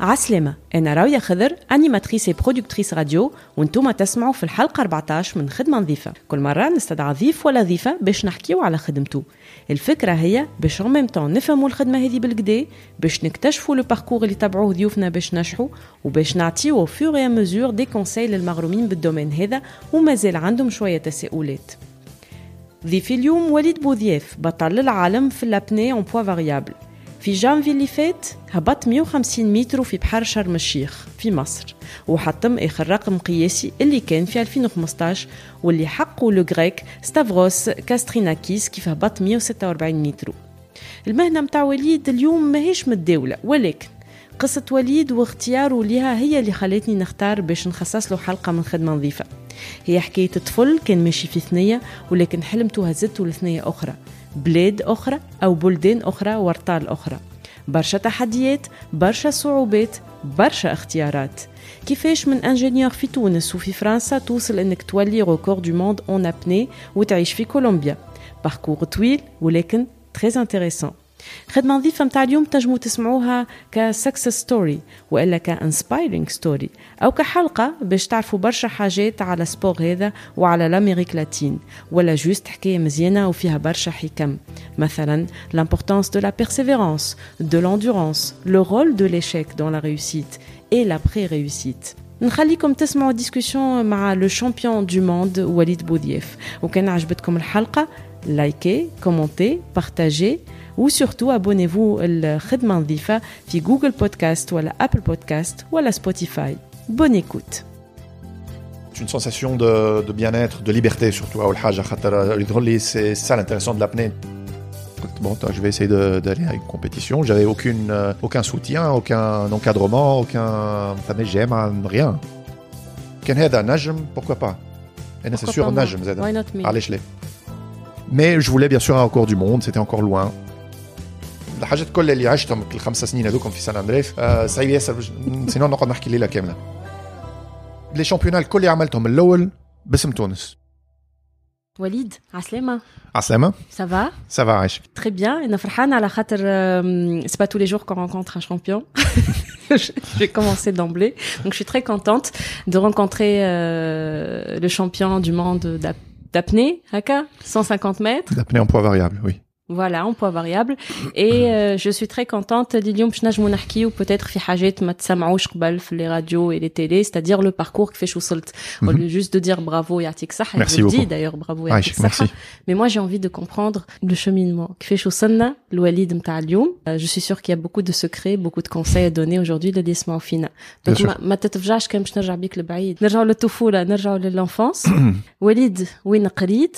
عسلامة. أنا راوية خضر أنيماتريس برودكتريس راديو وأنتم تسمعوا في الحلقة 14 من خدمة نظيفة. كل مرة نستدعى ضيف ولا ضيفة باش نحكيو على خدمته الفكرة هي باش en même temps نفهموا الخدمة هذه بالكدا باش نكتشفوا لو باركور اللي تبعوه ضيوفنا باش نجحوا وباش نعطيو à mesure دي كونساي للمغرومين بالدومين هذا ومازال عندهم شوية تساؤلات. ضيفي اليوم وليد بوذياف بطل العالم في الابني اون بوا فاريابل في جانفي اللي فات هبط 150 متر في بحر شرم الشيخ في مصر وحطم آخر رقم قياسي اللي كان في 2015 واللي حقه لو غريك ستافروس كاستريناكيس كيف هبط 146 متر. المهنة متاع وليد اليوم ماهيش متداوله ولكن قصة وليد واختياره ليها هي اللي خلتني نختار باش نخصص له حلقة من خدمة نظيفة. هي حكاية طفل كان ماشي في ثنية ولكن حلمته هزته لثنية أخرى. بلاد أخرى أو بلدان أخرى وارطال أخرى. برشا تحديات برشا صعوبات برشا اختيارات. كيفاش من إنجينيور في تونس وفي فرنسا توصل إنك تولي ريكورد دو موند اون ابني وتعيش في كولومبيا؟ باركور طويل ولكن تري انتريسون خدمة نظيفة متاع اليوم تنجموا تسمعوها كسكسس ستوري وإلا كإنسبايرينغ ستوري أو كحلقة باش تعرفوا برشا حاجات على سبور هذا وعلى لامريك لاتين ولا جوست حكاية مزيانة وفيها برشا حكم. مثلا l'importance de la persévérance, de l'endurance, le rôle de l'échec dans la réussite et l'après-réussite. نخليكم تسمعوا ديسكوسيون مع لو شامبيون دو موند وليد بوذياف وكان عجبتكم الحلقة لايكي كومونتي بارتاجي وسورتو abonnez-vous الخدمة نظيفة في جوجل بودكاست ولا أبل بودكاست ولا سبوتيفاي Bonne écoute une sensation de, de bien-être, de liberté surtout. أول حاجة خاطر الهولي c'est ça l'intéressant de l'apnée. Bon, je vais essayer de- d'aller à une compétition. J'avais aucune, euh, aucun soutien, aucun encadrement, aucun j'aime rien. كان هذا نجم pourquoi pas. أنا c'est Pourquoi sûr pas moi نجم زاد. Why not me علاش لا Mais je voulais bien sûr un record du monde, c'était encore loin. الحاجات كل اللي عشتهم الخمس سنين هذوكم في سان اندريف آه صعيب ياسر باش- سينو نقعد نحكي ليله كامله. لي شامبيونات الكل اللي عملتهم الاول باسم تونس. وليد عسلامة عسلامة Ça va سافا عايشك. Très bien. أنا فرحانة على خاطر euh, c'est pas tous les jours qu'on rencontre un champion. je je vais commencer d'emblée. Donc je suis très contente de rencontrer euh, le champion du monde d'ap- d'apnée, Haka, 150 mètres. D'apnée en poids variable, oui. Voilà, en poids variable. Et euh, je suis très contente اليوم باش نجموا نحكيو peut-être في حاجات ما تسمعوش قبل في les radios et les télés, c'est-à-dire le parcours كيفاش وصلت. Au lieu juste de dire bravo يعطيك الصحة, Merci je le dis beaucoup. d'ailleurs bravo يعطيك عايشك الصحة. ميرسي. Mais moi, j'ai envie de comprendre le cheminement. كيفاش وصلنا لوليد متاع اليوم. Euh, Je suis sûre qu'il y a beaucoup de secrets, beaucoup de conseils à donner aujourd'hui للي يسمعوا فينا. Bien Donc sûr. ما, ما تتفجعش كان باش نرجع بيك لبعيد. نرجعوا للطفولة, نرجعوا للانفانس. وليد وين قريت؟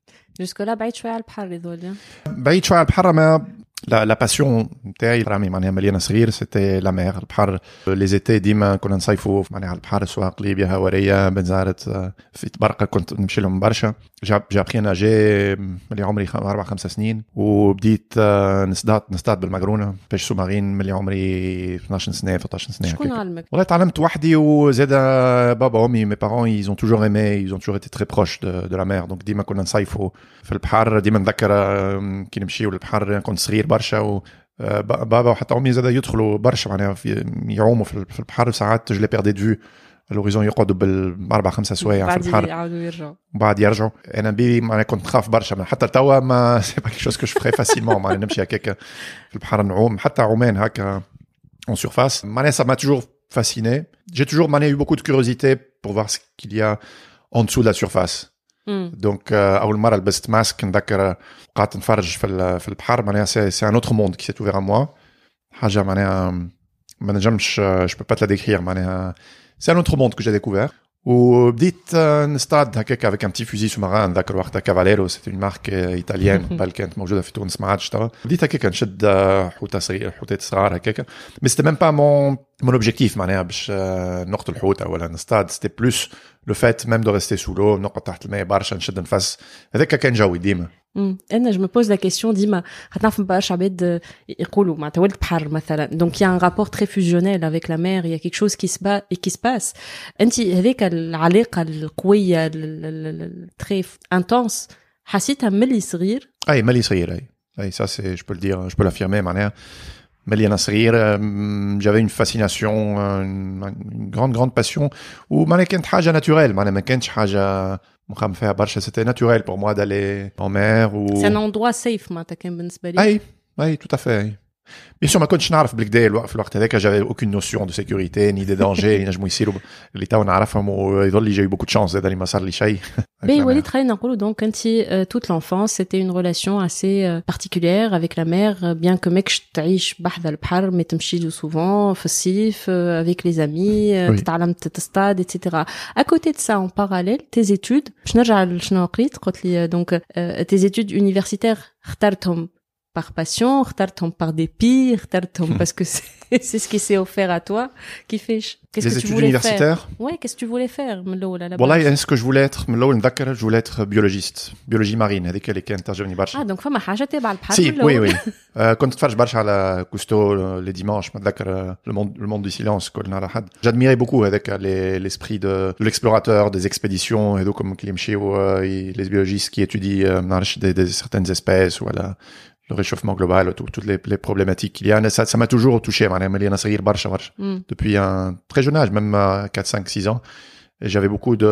جوسكو لا بعيد شويه على البحر هذول بعيد شويه على البحر ما لا لا باسيون نتاعي رامي معناها مليانه صغير سيتي لا مير البحر لي زيتي ديما كنا نصيفوا معناها على البحر سواء قليبيا هواريه بنزارت في تبرقه كنت نمشي لهم برشا جاب جاب خي ناجي ملي عمري أربع خمس سنين وبديت نصطاد نصطاد بالمقرونه باش سومارين ملي عمري 12 سنه 13 سنه شكون. علمك والله تعلمت وحدي وزاد بابا وامي مي بارون aimé ils ont toujours été très proches de, de la mer. Donc ديما كنا نصيفوا في البحر ديما نذكر كي نمشيو للبحر كنت صغير برشا و آه، با- بابا وحتى امي زاد يدخلوا برشا معناها في يعوموا في في البحر ساعات جو لي بيردي دو لوريزون يقعدوا بالاربع خمسه سوايع في بعد البحر يعاودوا يرجعوا وبعد يرجعوا انا بيبي معناها كنت نخاف برشا من حتى توا ما سي با كيك كو فري فاسيلمون معناها نمشي هكاك في البحر نعوم حتى عومان هكا en surface. Mané, ça m'a toujours fasciné. J'ai toujours mané, eu beaucoup de curiosité pour voir ce qu'il y a en dessous de la surface. مم. Donc, euh, أول مرة لبست ماسك نذكر قعدت نتفرج في ال- في البحر معناها سي سي ان اوتر موند كي سي اوفير ا موا حاجة معناها ما نجمش جو بو با te la décrire معناها سي ان اوتر موند que j'ai découvert وبديت آه، نصطاد هكاك avec un petit fusil sous-marin ذاك الوقت كافاليرو c'était une marque ايطاليان بل كانت موجوده في تونس ما عادش توا بديت هكاك نشد آه، حوته صغيره حوتات صغار هكاك مي سيتي ميم با مون mon objectif معناها باش آه، نقتل حوته ولا نصطاد سيتي بلوس لو فات ميم دو ريستي سو لو نقعد تحت الماء برشا نشد نفس هذاك كان جوي ديما مم. انا جو me pose la question ديما خاطر برشا عباد يقولوا معناتها ولد بحر مثلا donc il y a un rapport très fusionnel avec la mer il y a quelque chose qui se bat et qui se passe انت هذيك العلاقه القويه très intense حسيتها ملي صغير اي ملي صغير اي اي ça c'est je peux le dire je peux l'affirmer معناها Mais Melia Nasrir, euh, j'avais une fascination, euh, une, une, grande, grande passion. Ou mannequin haja naturel, mannequin haja c'était naturel pour moi d'aller en mer ou. C'est un endroit safe, moi, t'as Oui, oui, tout à fait. Bien sûr, ما كنتش نعرف بالكدا الوقت في الوقت هذاك j'avais aucune notion de sécurité ni des dangers اللي ينجموا يصيروا اللي تو نعرفهم ويظل لي j'ai eu beaucoup de chance زاد اللي ما صار لي شيء Mais Walid خلينا نقولوا donc انت euh, toute l'enfance c'était une relation assez euh, particulière avec la mer euh, bien que ماكش تعيش بحذا البحر mais تمشي souvent في الصيف euh, avec les amis euh, Oui. تتعلم تصطاد etc. À côté de ça en parallèle tes études باش نرجع لشنو قريت قلت لي euh, donc euh, tes études universitaires اخترتهم par passion, اخترتهم par dépit, اخترتهم parce que c'est c'est ce qui s'est offert à toi. كيفاش Qu'est-ce les que tu études voulais faire universitaires Ouais, qu'est-ce que tu voulais faire من الأول على والله base يعني ce que je voulais être من الاول نذكر je voulais être biologiste biologie marine هذيك اللي كانت تعجبني برشا اه دونك فما حاجه تابعه البحر Si, من oui, الأول. oui. Euh, كنت نتفرج برشا على كوستو لي ديمانش متذكر le monde le monde du silence كل نهار احد j'admirais beaucoup هذاك les- l'esprit de, de l'explorateur des expéditions هذوكم اللي يمشيو euh, les biologistes qui étudient euh, ما نعرفش des, des certaines espèces ولا le réchauffement global tout- toutes les, les problématiques qu'il y a ça ça m'a toujours touché معناها ملي انا صغير برشا برشا مم. depuis un très jeune âge, même à 4, 5, 6 ans. Et j'avais beaucoup de,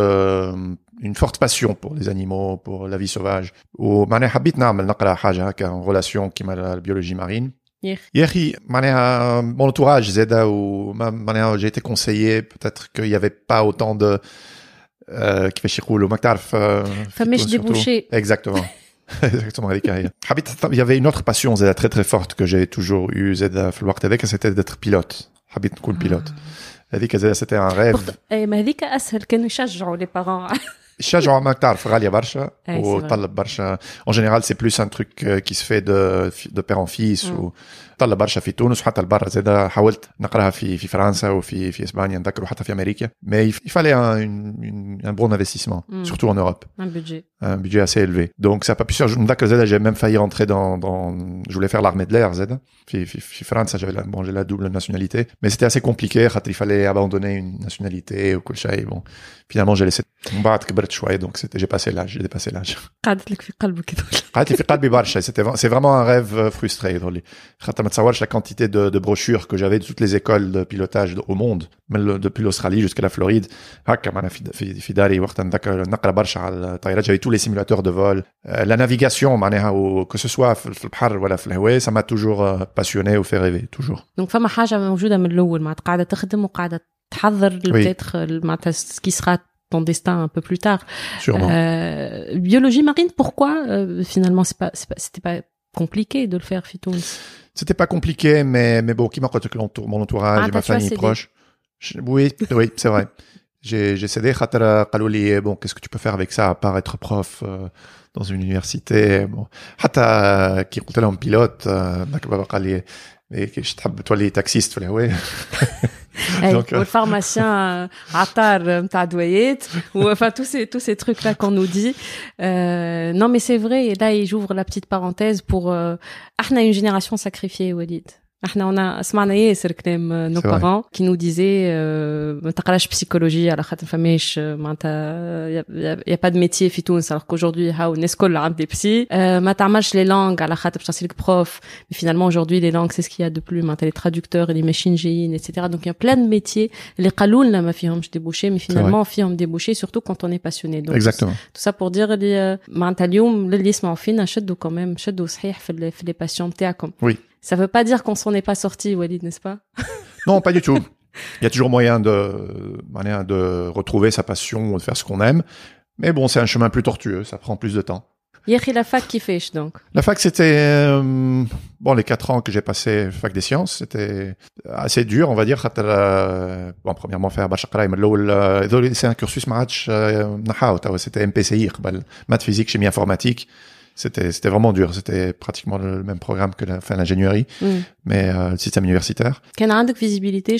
une forte passion pour les animaux, pour la vie sauvage. ومعناها حبيت نعمل نقرا حاجة هكا en relation كيما la biologie marine. يا أخي. يا اخي معناها mon entourage زادا وما- معناها j'ai été conseillé peut-être qu'il y avait pas autant de euh, كيفاش يقولوا ماك تعرف euh, فماش surtout. ديبوشي Exactement. Exactement هذيك هي. حبيت il y avait une autre passion زادا très très forte que j'ai toujours eu زادا في الوقت هذاك c'était d'être pilote. حبيت نكون pilote. هذيك زادا c'était un rêve. Pourtant- اي ما هذيك اسهل كانوا يشجعوا لي بارون الشجعة ما تعرف غالية برشا أي، c'est وطلب برشا en général c'est plus un truc euh, qui se fait de de père en fils Mm. وطلب برشا في تونس وحتى لبرا زاد حاولت نقراها في في فرنسا وفي في اسبانيا نذكر وحتى في امريكا mais il fallait un, une, une- un bon investissement Mm. surtout en Europe ان بودجي un budget assez élevé donc ça a pas pu se faire نذكر زاد j'ai même failli rentrer dans dans je voulais faire l'armée de l'air زاد في في في فرنسا j'avais la bon j'ai la double nationalité mais c'était assez compliqué خاطر il fallait abandonner une nationalité وكل شيء bon finalement j'ai laissé من بعد كبرت شوية donc c'était j'ai passé l'âge j'ai dépassé l'âge قعدت لك في قلبك هذول. قعدت في قلبي برشا c'était c'est vraiment un rêve euh, frustré يظهر لي خاطر ما تصورش la quantité de, de brochures que j'avais de toutes les écoles de pilotage au monde من le- depuis l'Australie jusqu'à la Floride هكا معنا في في في داري وقت نذكر نقرا برشا على الطائرات j'avais tous les simulateurs de vol Euh, la navigation معناها و- que ce soit في في البحر ولا في الهواء ça m'a toujours euh, passionné ou fait rêver toujours دونك فما حاجه موجوده من الاول معناتها قاعده تخدم وقاعده تحضر بتاتر معناتها سكي سرا ton destin un peu plus tard. sûrement Euh, biologie marine, pourquoi euh, finalement c'est pas, c'est pas- c'était pas compliqué de le faire Fitouns C'était pas compliqué, mais, mais bon, qui manque avec mon entourage et ma famille proche. Oui, oui, c'est vrai. J'ai cédé Bon, qu'est-ce que tu peux faire avec ça à part être prof euh, dans une université Bon, Hatta qui comptait en pilote, euh, mais je tape toi les taxistes, ouais. تولي تاكسيست في الهواء Hey, Donc, euh, ou le pharmacien euh, عطار euh, متاع دويات ou enfin tous ces tous ces trucs là qu'on nous dit euh, non mais c'est vrai et là j'ouvre la petite parenthèse pour euh, احنا une génération sacrifiée Walid احنا on a سمعنا ياسر كلام euh, nos C'est vrai. parents qui nous disaient euh, ما تقراش psychologie على خاطر فماش euh, معناتها y a, y a pas de métier في تونس alors qu'aujourd'hui هاو الناس كل عندي psy euh, ما تعملش les langues على خاطر باش تصير لك prof mais finalement aujourd'hui les langues c'est ce qu'il y a de plus معناتها les traducteurs les machines géines etc donc il y a plein de métiers اللي قالوا لنا ما فيهمش débouchés mais finalement فيهم débouchés surtout quand on est passionné donc Exactement. tout ça pour dire اللي euh, معناتها اليوم للي يسمعوا فينا شدوا quand même شدوا صحيح في ال- في les passions نتاعكم Oui. Ça ne veut pas dire qu'on s'en est pas sorti, Walid, n'est-ce pas? Non, pas du tout. Il y a toujours moyen de, retrouver sa passion, ou de faire ce qu'on aime. Mais bon, c'est un chemin plus tortueux, ça prend plus de temps. Yéhi, la fac qui fait, donc? La fac, c'était... Euh, bon, les quatre ans que j'ai passé fac des sciences, c'était assez dur, on va dire. Premièrement, faire euh, c'est un cursus Marach euh, Nahaw, ah c'était MPCI, maths, physique, chimie informatique c'était c'était vraiment dur. C'était pratiquement le même programme que l'ingénierie, mais euh, le système universitaire. Quelle grande visibilité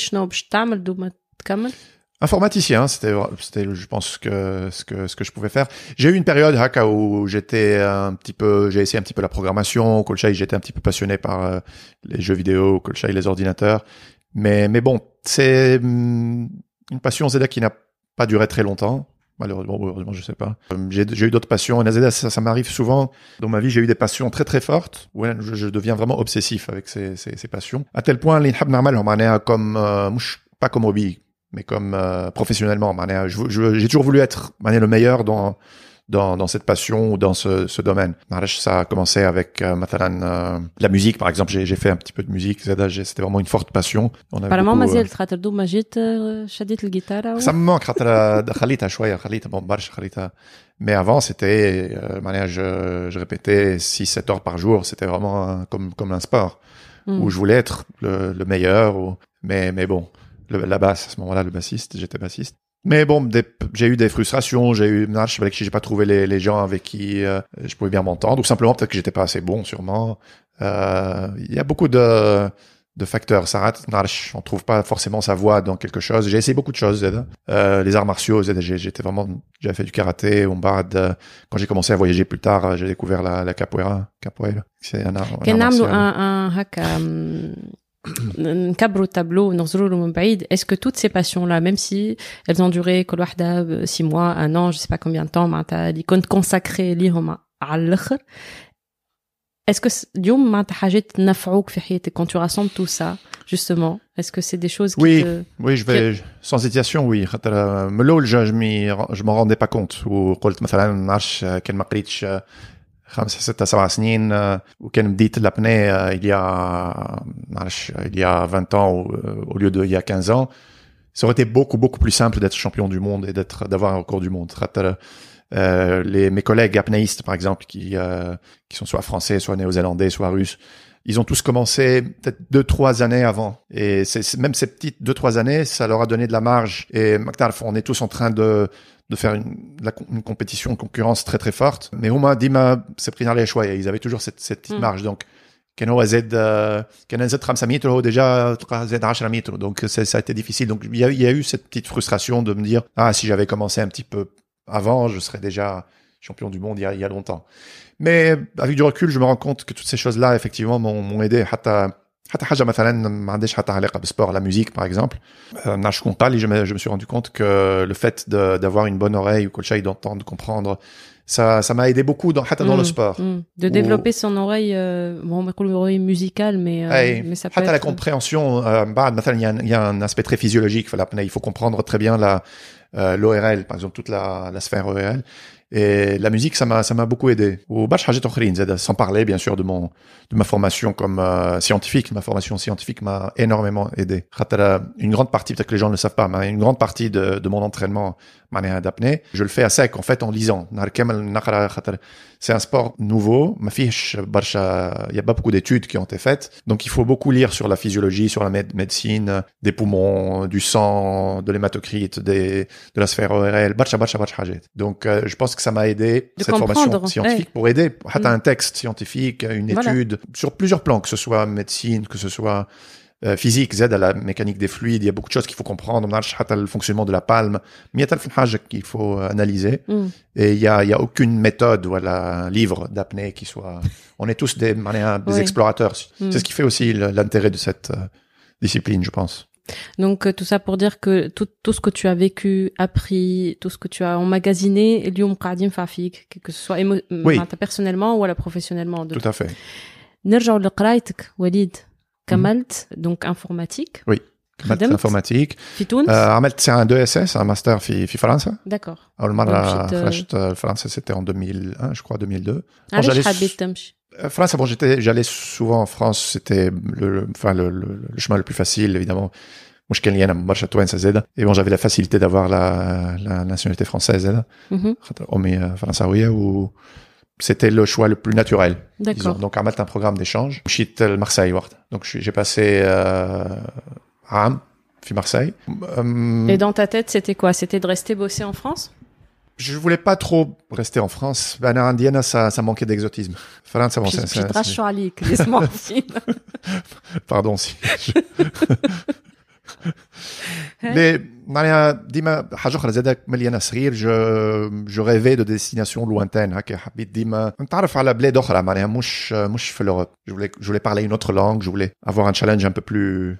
Informaticien, hein, c'était c'était je pense que ce que ce que je pouvais faire. J'ai eu une période haka où j'étais un petit peu j'ai essayé un petit peu la programmation, Colchai, j'étais un petit peu passionné par euh, les jeux vidéo, Colchai les ordinateurs. Mais mais bon, c'est mm, une passion Zeda qui n'a pas duré très longtemps Malheureusement, heureusement, je sais pas. Euh, j'ai eu d'autres passions. NAZDA, ça, ça m'arrive souvent. Dans ma vie, j'ai eu des passions très très fortes. Ouais, je, je, deviens vraiment obsessif avec ces, ces, ces passions. À tel point, l'inhab normal, comme, euh, pas comme hobby, mais comme euh, professionnellement. J'ai toujours voulu être le meilleur dans dans, dans cette passion ou dans ce, ce domaine. Ça a commencé avec euh, euh, la musique, par exemple. J'ai fait un petit peu de musique. C'était vraiment une forte passion. On Apparemment, beaucoup, euh... Ça me manque. Khalita, Shwaya, Khalita, bon, Maresh, Khalita. Mais avant, c'était, euh, je, je répétais 6-7 heures par jour. C'était vraiment un, comme, comme un sport où je voulais être le, le meilleur. Ou... Mais, mais bon, la basse, à ce moment-là, le bassiste, j'étais bassiste. Mais bon, j'ai eu des frustrations, j'ai eu, je savais que j'ai pas trouvé les, gens avec qui euh, je pouvais bien m'entendre, ou simplement peut-être que j'étais pas assez bon, sûrement. Euh, il y a beaucoup de, de facteurs. Sarat, Narsh, on trouve pas forcément sa voix dans quelque chose. J'ai essayé beaucoup de choses, Zed. Euh, les arts martiaux, Zed, j'étais vraiment, j'avais fait du karaté, ombad. Quand j'ai commencé à voyager plus tard, j'ai découvert la, capoeira, capoeira. C'est un art. Un, un, martial. ان ان هكا أم، نكبروا التابلو ونظروا له من بعيد est-ce que toutes ces passions là même si elles ont duré كل واحده 6 mois un an je sais pas combien de temps معناتها اللي كنت consacré ليهم على الاخر est-ce que س- اليوم معناتها حاجات نفعوك في حياتك quand tu rassembles tout ça justement est-ce que c'est des choses qui Oui. te... Oui, je vais, sans hésitation, oui. خاطر من الأول je, je m'y, je m'en rendais pas compte. وقلت مثلا ما نعرفش كان ما قريتش خمسة ستة سبعة سنين آه، وكان بديت l'apnée euh, il y a ما نعرفش il y a 20 ans au, au lieu de il y a 15 ans ça aurait été beaucoup beaucoup plus simple d'être champion du monde et d'être d'avoir un record du monde خاطر euh, les mes collègues apnéistes par exemple qui euh, qui sont soit français soit néo-zélandais soit russes ils ont tous commencé peut-être deux trois années avant et c'est c'est- même ces petites deux trois années ça leur a donné de la marge et McTarf, on est tous en train de de faire une, la, une compétition, une concurrence très très forte. Mais Houma, Dima, c'est pris dans les choix. Ils avaient toujours cette, cette petite Mm. marge. Donc, كانوا زد كان زد 5 متر هو déjà زد 10 متر donc c'est- ça a été difficile donc il y a, il y a eu cette petite frustration de me dire ah si j'avais commencé un petit peu avant je serais déjà champion du monde il y a, il y a longtemps mais avec du recul je me rends compte que toutes ces choses là effectivement m'ont m'ont aidé حتى حتى حاجه مثلا ما عندهاش حتى علاقه بالسبور la musique par exemple euh, نعرفش كون قال لي je me, je me suis rendu compte que le fait de- d'avoir une bonne oreille ou كل شيء d'entendre de comprendre ça ça m'a aidé beaucoup dans حتى dans le Mm, sport mm. de développer son oreille euh, bon on يقولوا oreille musicale mais euh, Hey, mais ça peut حتى la être... compréhension euh, بعد مثلا il y a un- il y a un aspect très physiologique في l'apnée il faut comprendre très bien la euh, l'ORL par exemple toute la, la sphère ORL et la musique, ça m'a, ça m'a beaucoup aidé. sans parler, bien sûr, de mon, de ma formation comme euh, scientifique. Ma formation scientifique m'a énormément aidé. Une grande partie, peut-être que les gens ne le savent pas, mais une grande partie de, mon entraînement d'apnée, je le fais à sec, en fait, en lisant. C'est un sport nouveau. Ma fiche, euh, il n'y a pas beaucoup d'études qui ont été faites. Donc, il faut beaucoup lire sur la physiologie, sur la médecine, des poumons, du sang, de l'hématocrite, de la sphère ORL. Donc, euh, je pense que que ça m'a aidé, cette formation scientifique, pour aider. Mmh. un texte scientifique, une étude, sur plusieurs plans, que ce soit médecine, que ce soit euh, physique, Z à la mécanique des fluides, il y a beaucoup de choses qu'il faut comprendre, on a le fonctionnement de la palme, mais il y a qu'il faut euh, analyser, mm. et il y a, il y a aucune méthode, voilà, livre d'apnée qui soit, on est tous des, explorateurs. Mm. C'est ce qui fait aussi l'intérêt de cette euh, discipline, je pense. Donc euh, tout ça pour dire que tout, tout ce que tu as vécu, appris, tout ce que tu as emmagasiné, اليوم قاعدين في عفيك, que ce soit émo- Oui. معناتها personnellement ou alors professionnellement. De... Tout à fait. نرجعوا لقرايتك وليد كملت donc informatique Maths خدمت informatique. في تونس Euh, عملت c'est un 2SS, un master في, في فرنسا. d'accord أول مرة مشيت، آه، خرجت فرنسا c'était en 2001, je crois 2002. علاش j'allais حبيت تمشي Euh, France, bon, j'étais, j'allais souvent en France, c'était le, le- enfin, le, le, le chemin le plus facile, évidemment. Moi, je كان برشا توانسة زادة. Et bon, j'avais la facilité d'avoir la, la nationalité française زادة. مهم. خاطر امي فرنساويه و c'était le choix le plus naturel. disons. D'accord. Donc, عملت un programme d'échange. مشيت لمارسيل وقت. Donc, je suis- j'ai passé euh, عام في Marseille. Euh, Et dans ta tête, c'était quoi C'était de rester bosser en France je voulais pas trop rester en France. Ben, à Indiana, ça, ça manquait d'exotisme. فرنسا, bon, Puis- c'est- puis c'est- c'est- ترشوا عليك laisse-moi aussi. pardon si. Mais معناها ديما حاجه اخرى زادك ملي انا صغير جو جو ريفي دو ديستيناسيون لوانتين هكا حبيت ديما نتعرف على بلاد اخرى معناها مش مش في لوروب je voulais je voulais parler une autre langue je voulais avoir un challenge un peu plus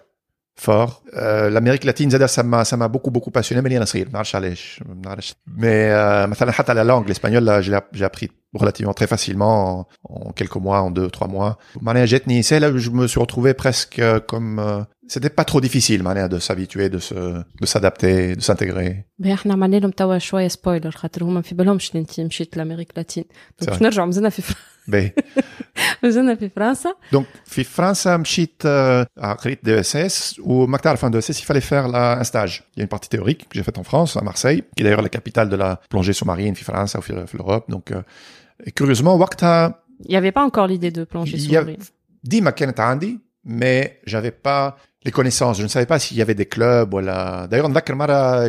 fort euh, l'Amérique latine زاد ça m'a ça m'a beaucoup beaucoup passionné ملي انا صغير ما نعرفش علاش ما نعرفش mais euh, مثلا حتى la langue l'espagnol là, je l'ai j'ai appris relativement très facilement en, en quelques mois en deux trois mois معناها جاتني c'est là où je me suis retrouvé presque euh, comme euh, c'était pas trop difficile معناها de s'habituer de se de s'adapter de s'intégrer باه احنا عملنا لهم توا شويه سبويلر خاطر هما في بالهمش اللي انت مشيت لامريك لاتين C'est دونك vrai. نرجعوا مازلنا في فر- Ben, مازلنا في فرنسا donc في فرنسا مشيت euh, à قريت دي اس اس وما تعرف ان دي اس اس il fallait faire la, un stage il y a une partie théorique que j'ai faite en France à Marseille qui est d'ailleurs la capitale de la plongée sous-marine في فرنسا وفي في l'Europe donc euh, et curieusement وقتها Il y avait pas encore l'idée de plonger Il y a- sous-marine. ديما كانت عندي mais j'avais pas les connaissances. Je ne savais pas s'il y avait des clubs, voilà. D'ailleurs,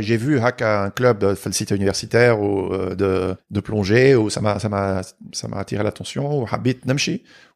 j'ai vu un club, de site universitaire ou euh, de, plongée, où ça m'a ça m'a ça m'a attiré l'attention. Habit Namchi.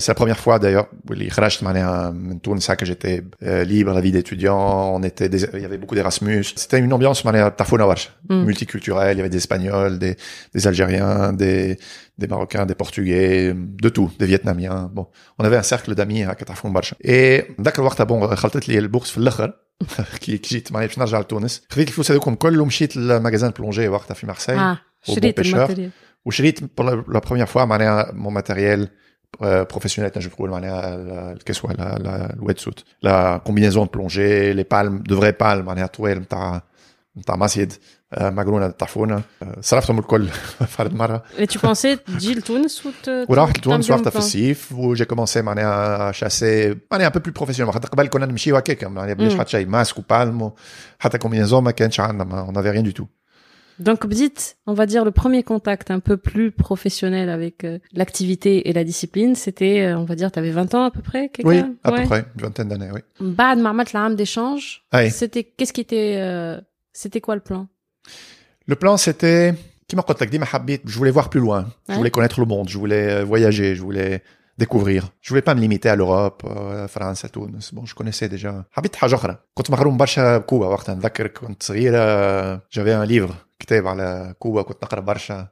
c'est la première fois d'ailleurs اللي خرجت معناها من تونس هكا j'étais euh, libre la vie d'étudiant on était des, il y avait beaucoup d'Erasmus c'était une ambiance معناها تفونا برشا Mm. multiculturelle il y avait des Espagnols des, des Algériens des des Marocains des Portugais de tout des Vietnamiens bon on avait un cercle d'amis هكا تفون برشا et ذاك الوقت bon خلطت لي البورس في الاخر كي كي جيت معناها باش نرجع لتونس خذيت الفلوس هذوكم الكل ومشيت للماغازان بلونجي وقتها في مارسيل Ah, au شريت bon pêcheur. الماتيريال. وشريت pour la, la première fois معناها mon matériel euh, professionnel نجم نقول معناها لا- الكسوة لا لا الويت سوت لا combinaison de plongée les palmes de vraies palmes معناها طويل نتاع نتاع مصيد آه، مقرونه طفونه آه، صرفتهم الكل فرد مره Et tu pensais تجي لتونس وت... وراح تعمل لتونس بيهم وقتها في بلان. الصيف وجي كومونسي معناها شاسي معناها ان بو بلو بروفيسيونيل خاطر قبل كنا نمشيو هكاك معناها بلاش مم. حتى شيء ماسك وبالم حتى كومبينيزون ما كانش عندنا اون افي ريان دو تو Donc بديت, on va dire, le premier contact un peu plus professionnel avec euh, l'activité et la discipline, c'était, euh, on va dire, tu avais 20 ans à peu près quelqu'un Oui, à Ouais. peu près, une vingtaine d'années, oui. بعد ما عملت العام d'échange, Aïe. c'était qu'est-ce qui était euh, c'était quoi le plan Le plan, c'était, كما قلت لك ديما حبيت, je voulais voir plus loin. Je Ouais. voulais connaître le monde. Je voulais euh, voyager. Je voulais découvrir. Je voulais pas me limiter à l'Europe, euh, France, à Tunis. Bon, je connaissais déjà. حبيت حاجة أخرى. كنت مغروم برشا بكوبا وقتها نذكر كنت صغير آه، j'avais un livre كتاب على كوبا كنت نقرا برشا.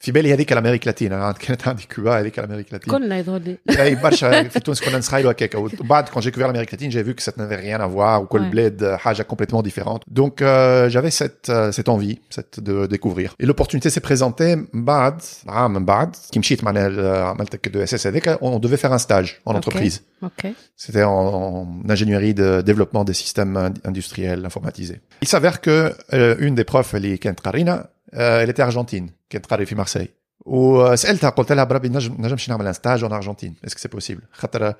في بالي هذيك الامريك لاتينا كانت عندي كوبا هذيك الامريك لاتينا كلنا يظهر لي اي برشا في تونس كنا نسخايلو هكاك وبعد quand j'ai découvert l'Amérique latine j'ai vu que ça n'avait rien à voir وكل Ouais. بلاد حاجه complètement différente donc euh, j'avais cette euh, cette envie cette de découvrir et l'opportunité s'est présentée من بعد عام من بعد كي مشيت معنا عملت دو اس اس هذاك on devait faire un stage en Ok. entreprise Ok. c'était en, en ingénierie de développement des systèmes ind- industriels informatisés. Il s'avère que euh, une des profs اللي كانت قارينا euh, elle était argentine كانت قاري في مارسي وسالتها قلت لها بربي نجم نجمش نعمل ان ستاج en Argentine est-ce que c'est possible خاطر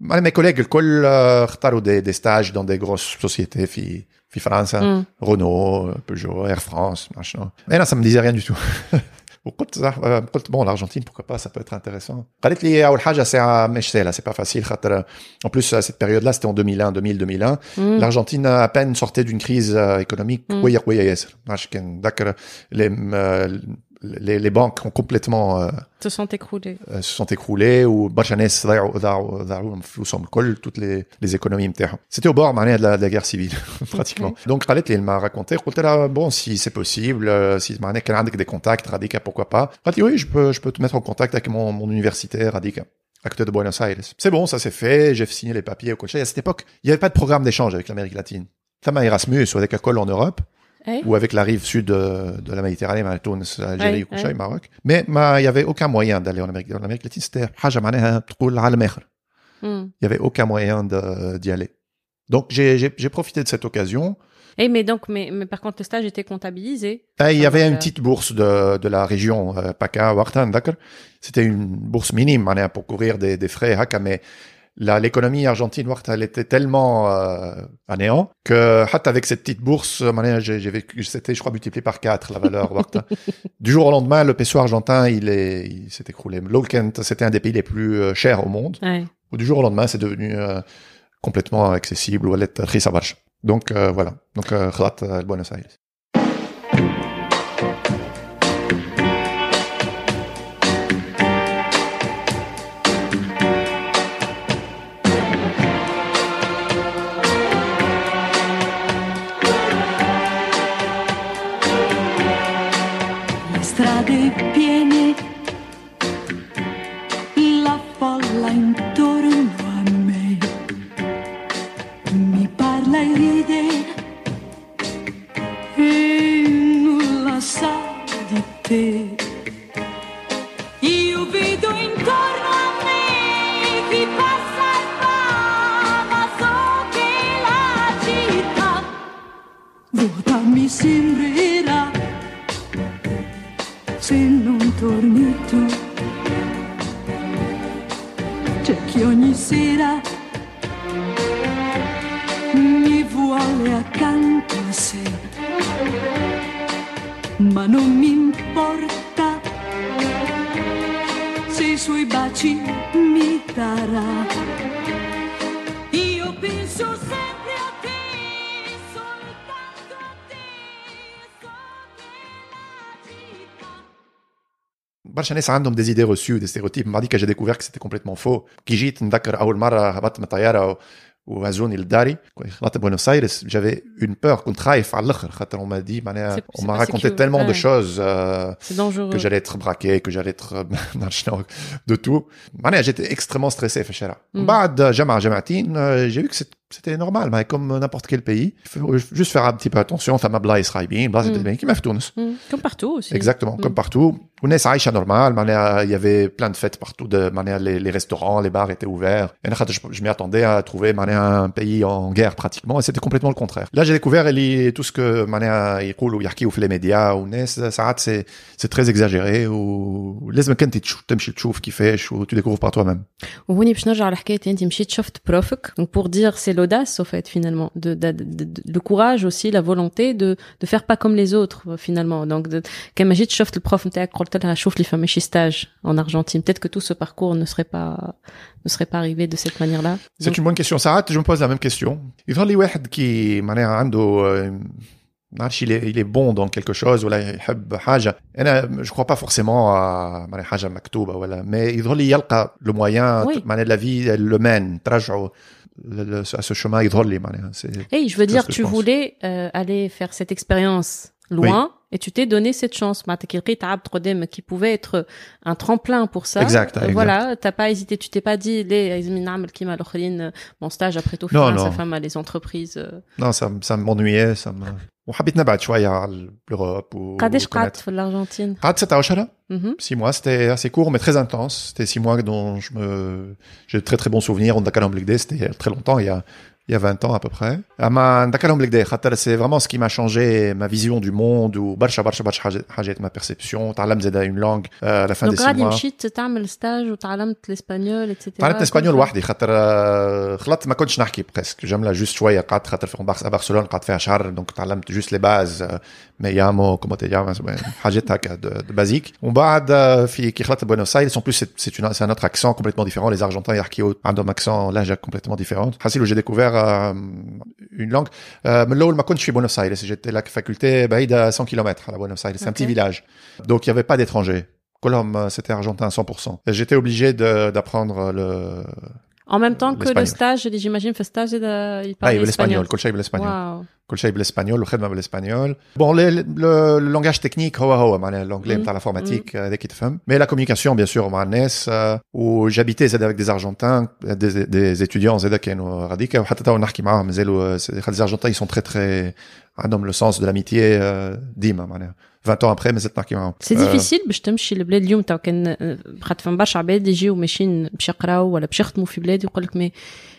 مي كوليج الكل آه، اختاروا دي دي ستاج dans des grosses sociétés في في فرنسا Mm. Renault, Peugeot, Air France, machin. Mais là, ça me disait rien du tout. وقلت صح قلت bon l'Argentine pourquoi pas ça peut être intéressant قالت لي اول حاجه ساعه مش سهله c'est pas facile خاطر en plus à cette période là c'était en 2001 2000 2001 Mm. l'Argentine à peine sortait d'une crise euh, économique Mm. قويه قويه ياسر ما عرفتش كان ذاكر les, banques ont complètement euh, se sont écroulées. Euh, se sont écroulées ou toutes les, les économies C'était au bord de la, guerre civile pratiquement. Okay. Donc Khaled il m'a raconté, là bon si c'est possible, euh, si tu as des contacts, Radika pourquoi pas? Radika oui, je peux je peux te mettre en contact avec mon mon université Radika à côté de Buenos Aires. C'est bon, ça c'est fait, j'ai signé les papiers au coach. À cette époque, il n'y avait pas de programme d'échange avec l'Amérique latine. Tama Erasmus ou avec école en Europe. Ouais. ou avec la rive sud de, de la Méditerranée, مع تونس, Algérie, Ouais, وكل شيء, Maroc. Mais ma- il y avait aucun moyen d'aller en Amérique. En Amérique latine, c'était حاجة معناها تقول عالم آخر. Hmm. Il y avait aucun moyen de- d'y aller. Donc j'ai j'ai- j'ai profité de cette occasion. Eh, mais donc, mais, mais par contre, le stage était comptabilisé. Ah, il y Ah, avait donc, une euh, petite bourse de, de la région euh, PACA, وقتها نذكر. C'était une bourse minime معناها pour couvrir des, des frais هكا mais la- l'économie argentine, elle était tellement euh, à néant que, avec cette petite bourse, euh, j'ai vécu, c'était, je crois, multiplié par 4 la valeur. du jour au lendemain, le peso argentin, il s'est écroulé. L'Olkent, c'était un des pays les plus euh, chers au monde. Du jour au lendemain, c'est devenu complètement accessible. Ou elle est Donc voilà. Donc, Khat, Buenos Aires. Te. Io vedo intorno a me chi passa e va, so che la città vuota mi sembrerà se non torni tu. C'è chi ogni sera mi vuole accanto a sé, ma non mi importa se i suoi baci mi darà. Io penso sempre a te, soltanto a te, so che la città. برشا ناس عندهم des idées reçues des stéréotypes بعد que j'ai découvert que c'était complètement faux كي جيت نذكر اول مره هبطت من الطياره وهزوني للداري خلطت بوينوس ايرس j'avais une peur كنت خايف على الاخر خاطر on m'a dit معناها C'est- on c'est m'a pas raconté sécure. tellement de Ouais. choses euh, C'est dangereux. que j'allais être braqué que j'allais être نعرفش شنو، de tout معناها j'étais extrêmement stressé في الشارع Mm. بعد جمعة جمعتين euh, j'ai vu que c'est- c'était normal mais comme n'importe quel pays il faut juste faire un petit peu attention فما بلايص خايبين بلايص Mm. كيما في تونس Hmm. Comme partout aussi. Exactement, Mm. comme partout. والناس عايشة normal, معناها il y avait plein de fêtes partout, de, معناها les, les restaurants, les bars étaient ouverts. Et خاطر je, je m'y attendais à trouver معناها un pays en guerre pratiquement, et c'était complètement le contraire. Là, j'ai découvert اللي tout ce que معناها يقولوا يحكيوا في les médias والناس ساعات c'est c'est très exagéré ولازمك انت تشوف تمشي تشوف كيفاش و tu découvres par toi-même. وهوني باش نرجع لحكايه انت مشيت شفت بروفك donc pour dire c'est l'audace au fait finalement de, de, de, de- le courage aussi la volonté de de faire pas comme les autres finalement donc de, كما جيت شفت البروف نتاعك قلت لها شوف لي فما شي stage en Argentine peut-être que tout ce parcours ne serait pas ne serait pas arrivé de cette manière là C'est une bonne question. ساعات je me pose la même question. يظهر لي واحد كي معناها عنده آه، ما نعرفش il est, il est bon dans quelque chose ولا يحب حاجة. أنا je crois pas forcément à معناها حاجة مكتوبة ولا mais يظهر لي يلقى le moyen Oui. معناها la vie elle le mène ترجعه le- le- à ce chemin يظهر لي معناها. C'est- hey je veux C'est dire ce que tu je pense. voulais euh, aller faire cette expérience loin et tu t'es donné cette chance معناتها كي لقيت عبد قدامك qui pouvait être un tremplin pour ça Exact, euh, exact. voilà t'as pas hésité tu t'es pas dit ليه لازم نعمل كيما الاخرين mon stage après tout Non, faire sa non. femme à les entreprises euh. Non, ça, me- ça m'ennuyait. Ça me... وحبيت نبعد شوية على l'Europe و قداش و قعدت connaître. في الارجنتين قعدت ستة أشهر Mhm. six mois, c'était assez court mais très intense. C'était six mois dont je me, j'ai de très très bons souvenirs. On Dakar Day, c'était il y a très longtemps, il y a, il y a 20 ans à peu près. أما Dakar Day, خاطر c'est vraiment ce qui m'a changé ma vision du monde ou برشا برشا برشا حاجات- حاجات ma perception. تعلمت زاد une langue euh, à la fin des دونك six غادي mois. مشيت تعمل ستاج وتعلمت الاسبانيول اتسيتيرا تعلمت اسبانيول وحدي خاطر آه، خلطت ما كنتش نحكي بريسك جمله جوست شويه قعدت خاطر في بارس- برشلونه قعدت فيها شهر دونك تعلمت جوست لي باز مي يامو كومو تي حاجات هكا دو دو بازيك ومن بعد آه، في كي خلطت بوينوس ايرس en plus c'est c'est une- c'est un autre accent complètement différent les argentins يحكيوا عندهم accent لهجه complètement différente حسيت j'ai découvert euh, une langue. Euh, là, je suis à Buenos Aires. J'étais à la faculté bah, à 100 km à Buenos Aires. C'est un petit village. Donc, il n'y avait pas d'étrangers. Colombe, euh, c'était argentin à 100%. J'étais obligé d'apprendre le, En même temps que le L'espagnol. stage, j'imagine, في stage, il Ah, parlait l'espagnol, espagnol. كل شيء بالاسبانيول Waouh. كل شيء بالاسبانيول وخدمه بالاسبانيول بون le, le, le langage technique هو هو معناها l'anglais Mm. نتاع l'informatique هذاك يتفهم mais la communication bien sûr مع الناس euh, و j'habitais زاد avec des argentins des, des étudiants زاد كانوا غاديكا وحتى تو نحكي معاهم مازالوا خاطر les argentins ils sont très très عندهم le sens de l'amitié euh, ديما معناها 20 ans après مازلت نحكي معاهم سي Euh, ديفيسيل باش تمشي لبلاد اليوم تو كان خاطر فما برشا عباد يجيو ماشيين باش يقراو ولا باش يخدموا في بلاد يقول لك مي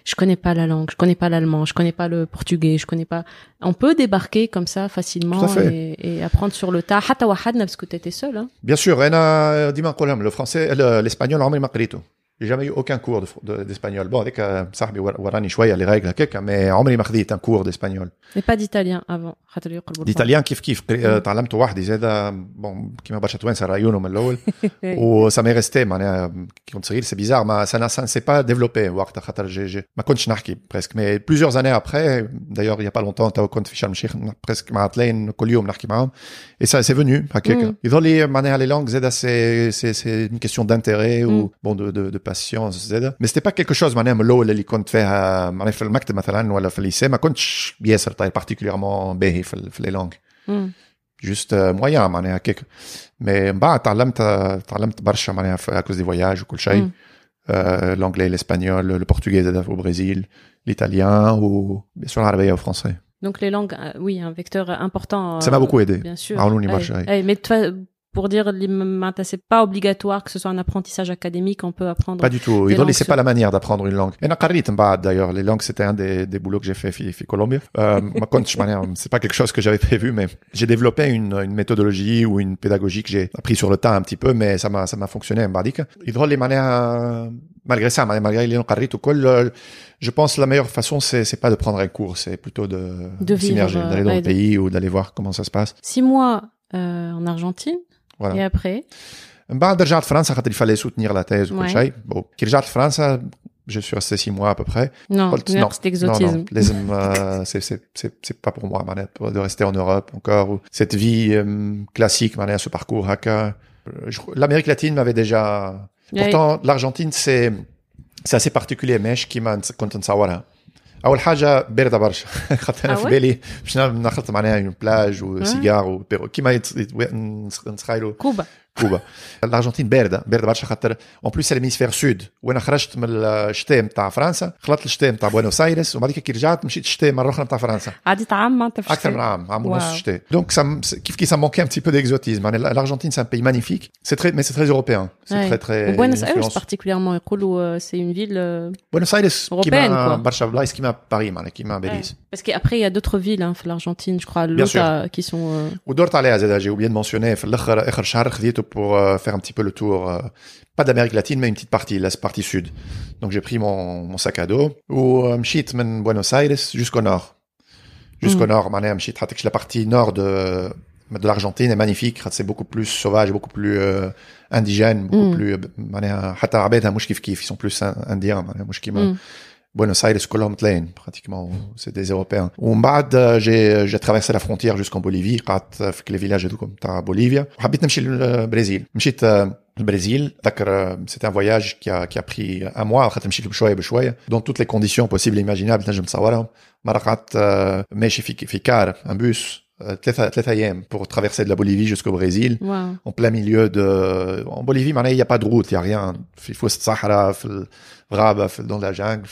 je connais pas la langue, je connais pas l'allemand, je connais pas le portugais, je connais pas. On peut débarquer comme ça facilement Tout à fait. et, et apprendre sur le tas. حتى وحدنا parce que t'étais seul. Hein. Bien sûr, انا ديما نقولهم le français le- l'espagnol عمري ما قريته. J'ai jamais eu aucun cours de fr- de- d'espagnol. Bon, avec euh, صاحبي ور- وراني شويه les règles هكاك, mais عمري ما خديت un cours d'espagnol. Mais pas d'italien avant. خاطر يقلبوا الفرق. ديتاليان كيف كيف قري- آه، تعلمته وحدي زاد بون كيما برشا توانسه رايونهم من الاول و ça m'est resté معناها كي كنت صغير سي بيزار ما ça n'a- ça ne s'est pas développé وقتها خاطر جي جي ما كنتش نحكي presque mais plusieurs années après d'ailleurs il y a pas longtemps تو كنت في شرم الشيخ presque مع طلين كل يوم نحكي معاهم et ça c'est venu هكاك Mm. يظل لي معناها les langues زاد c'est c'est c'est une question d'intérêt ou bon de de de patience زاد mais c'était pas quelque chose معناها من الاول اللي كنت فيها معناها في المكتب مثلا ولا في الليسي ما كنتش ياسر طاير particulièrement باهي في ال- في les langues مم. juste euh, moyen معناها هكاك مي من بعد تعلمت تعلمت برشا معناها في اكوز دي فواياج وكل شيء مم. آه، l'anglais l'espagnol le portugais زاد au Brésil l'italien ou bien sûr l'arabe au français Donc les langues, euh, oui, un vecteur important. ça m'a euh, beaucoup aidé Bien sûr. عاونوني Ouais. برشا هاي. Ouais, mais toi, pour dire l'immat, c'est pas obligatoire que ce soit un apprentissage académique, on peut apprendre. Pas du tout. Idoli, c'est pas la manière d'apprendre une langue. Et d'ailleurs, les langues, c'était un des, des boulots que j'ai fait en Colombie. Euh, c'est pas quelque chose que j'avais prévu, mais j'ai développé une, une, méthodologie ou une pédagogie que j'ai appris sur le tas un petit peu, mais ça m'a, ça m'a fonctionné en Bardique. Idoli, les manières, malgré ça, malgré les langues ou col, euh, je pense que la meilleure façon, c'est, c'est pas de prendre un cours, c'est plutôt de, de, d'aller dans le pays ou d'aller voir comment ça se passe. Six mois, euh, en Argentine, Voilà. Et après, من بعد رجعت فرنسا خاطر il fallait soutenir la thèse وكل Ouais. شيء. Bon, كي رجعت فرنسا je suis resté six mois à peu près. non, قلت non, cet exotisme. Non, non, لازم euh, c'est c'est c'est c'est pas pour moi معناها de rester en Europe encore ou cette vie euh, classique معناها ce parcours هكا Euh, je- l'Amérique latine m'avait déjà Ouais. pourtant l'Argentine c'est c'est assez particulier ماش كيما نت- كنت نتصورها أول حاجة بارده برشا خاطر أنا في? بالي باش نخلط معناها بلاج وسيجار وبيرو كيما نتخيلوا Cuba. كوبا الارجنتين بارده بارده برشا خاطر اون بليس الهيميسفير سود وانا خرجت من الشتاء نتاع فرنسا خلطت الشتاء نتاع بوينوس ايرس وبعد كي رجعت مشيت الشتاء مره اخرى نتاع فرنسا عديت عام معناتها في اكثر من الشتاء. عام عام ونص واو. الشتاء دونك ça me- كيف كيف ça me manquait un petit peu d'exotisme يعني الارجنتين c'est un pays magnifique c'est très mais c'est très européen c'est Ouais. très très Buenos Aires influence- particulièrement يقولوا euh, c'est une ville euh, بوينوس ايرس Européenne, كيما quoi. برشا بلايص كيما باريس معناها كيما باريس parce qu'après il y a d'autres villes hein, في l'Argentine je crois Bien sûr. l'autre qui sont euh, ودورت عليها زاد j'ai oublié de mentionner في الاخر اخر شهر خديته pour euh, faire un petit peu le tour, euh, pas d'Amérique latine, mais une petite partie, la partie sud. Donc j'ai pris mon, mon, sac à dos, ou mshit men Buenos Aires jusqu'au nord. Jusqu'au mm. nord, mané la partie nord de, de l'Argentine est magnifique, c'est beaucoup plus sauvage, beaucoup plus euh, indigène, beaucoup mm. plus, euh, ils sont plus indiens, mané mm. euh, Buenos Aires كلهم تلاين pratiquement c'est des Européens ومن بعد euh, j'ai j'ai traversé la frontière jusqu'en Bolivie قعدت في les villages هذوكم تاع بوليفيا وحبيت نمشي للبرازيل مشيت آه، البرازيل ذكر c'était un voyage qui a qui a pris un mois خاطر مشيت بشويه بشويه dans toutes les conditions possibles et imaginables تنجم تصورهم مرة قعدت آه، ماشي في في كار un bus آه، ثلاثة ثلاثة أيام pour traverser de la Bolivie jusqu'au Brésil waouh. en plein milieu de en Bolivie معناها il y a pas de route il y a rien في في وسط Vrabaf dans la jungle.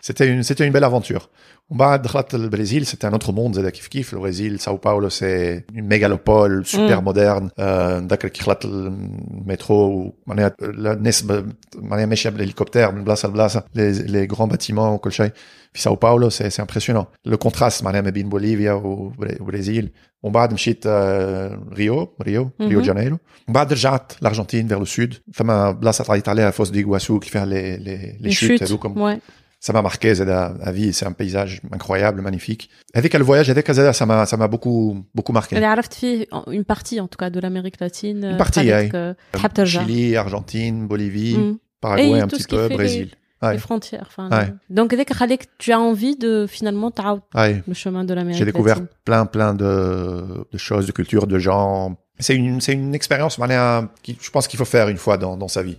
C'était une, c'était une belle aventure. ومن بعد دخلت البرازيل c'était un autre monde زاد كيف كيف البرازيل ساو باولو c'est une mégalopole super Mm. moderne آه، نذكر كي خلطت المترو معناها الناس ب- معناها ماشية بالهليكوبتر من بلاصة لبلاصة les les grands bâtiments وكل شيء في ساو باولو c'est c'est impressionnant le contraste معناها ما بين بوليفيا والبرازيل ومن بعد مشيت آه، ريو ريو ريو مهم. دي جانيرو من بعد رجعت الارجنتين vers le sud فما بلاصه طلعت عليها فوس دي غواسو اللي فيها لي لي لي Les شوت chutes. هذوكم Ouais. ça m'a marqué Zeda à vie. C'est un paysage incroyable, magnifique. Avec le voyage avec Zeda, ça m'a ça m'a beaucoup beaucoup marqué. Elle a fait une partie en tout cas de l'Amérique latine. Une euh, partie, hein. euh, oui. Chili, Argentine, Bolivie. Mm. Paraguay un petit peu, Brésil. Les... Frontières. Enfin. Donc, dès que tu as envie de finalement ouais. le chemin de l'Amérique. latine. J'ai découvert plein, plein de, choses, de cultures, de gens. C'est une, c'est une expérience je pense qu'il faut faire une fois dans sa vie.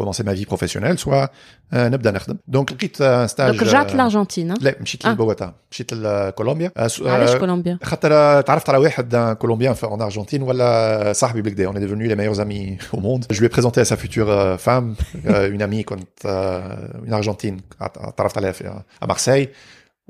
soit des stages pour commencer ma vie professionnelle soit آه، نبدا نخدم donc لقيت آه، stage دونك رجعت آه، لارجنتين لا مشيت آه. لبوغوتا مشيت لكولومبيا آه، س- علاش آه، كولومبيا خاطر آه، تعرفت على واحد ان كولومبien en Argentine ولا صاحبي بالكدا on est devenus les meilleurs amis au monde je lui ai présenté à sa future euh, femme euh, une amie كنت euh, une Argentine تعرفت عليها في à Marseille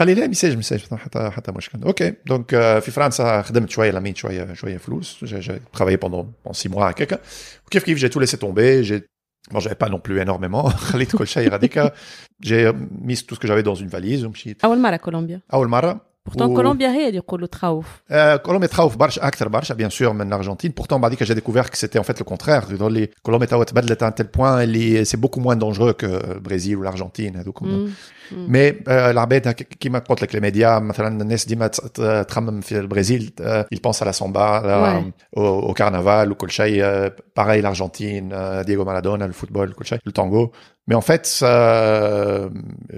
قال لي لا ميساج ميساج حتى حتى مشكل اوكي دونك آه، في فرنسا خدمت شويه لميت شويه شويه فلوس j'ai j'ai travaillé pendant pendant six mois هكاك وكيف كيف j'ai tout laissé tomber j'ai Bon, j'avais pas non plus énormément. خليت كل شيء راديكا. J'ai mis tout ce que j'avais dans une valise ومشيت. اول مره كولومبيا أول مرة. pourtant و- كولومبيا هي اللي يقولوا تخوف Euh, Colombie تخوف برشا أكثر برشا bien sûr من l'Argentine. Pourtant بعد j'ai découvert que c'était en fait le contraire. Dans les Colombie توا تبدلت à un tel point اللي c'est beaucoup moins dangereux que le Brésil ou l'Argentine هذوك. مم. مي آه، العباد هكا كيما قلت لك لي ميديا مثلا الناس ديما ت- ت- تخمم في البرازيل il pense à la samba Ouais. au, au carnaval وكل شيء آه، pareil l'Argentine euh, Diego Maradona le football كل شيء le tango mais en fait ça,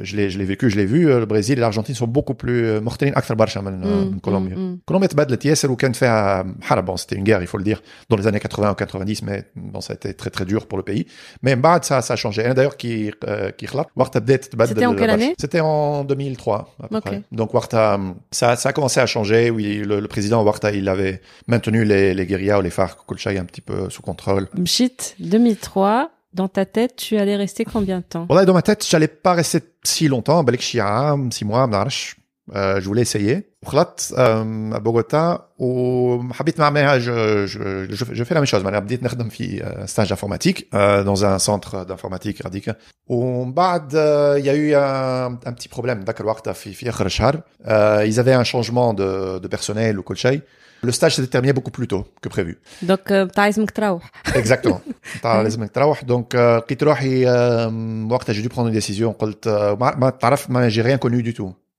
je l'ai je l'ai vécu je l'ai vu euh, le Brésil et l'Argentine sont beaucoup plus euh, mortélين اكثر برشا من آه، مم. من كولومبيا مم. كولومبيا تبدلت ياسر وكانت فيها حرب bon c'était une guerre il faut le dire dans les années 80 ou 90 mais bon ça a été très très dur pour le pays mais من بعد ça ça a changé انا d'ailleurs كي آه، كي خلط وقتها بدات تبدل C'était en quelle برشا. année C'était en 2003 à peu Ok. près. Donc Warta, ça, ça a commencé à changer. Oui, le, le président Warta, il avait maintenu les, les guérillas ou les FARC, Kolchaï un petit peu sous contrôle. مشيت 2003 dans ta tête, tu allais rester combien de temps? Dans ma tête, j'allais pas rester si longtemps. six mois, euh, je voulais essayer. Euh, à Bogota, je, fais la même chose. Je euh, stage d'informatique dans un centre d'informatique radique. il y a eu un, un petit problème. Ils avaient un changement de, de personnel ou coaché. Le stage s'est terminé beaucoup plus tôt que prévu. Donc, euh, t'as besoin de Exactement. T'as besoin Donc, euh, quand euh, j'ai dû prendre une décision, j'ai rien connu du tout.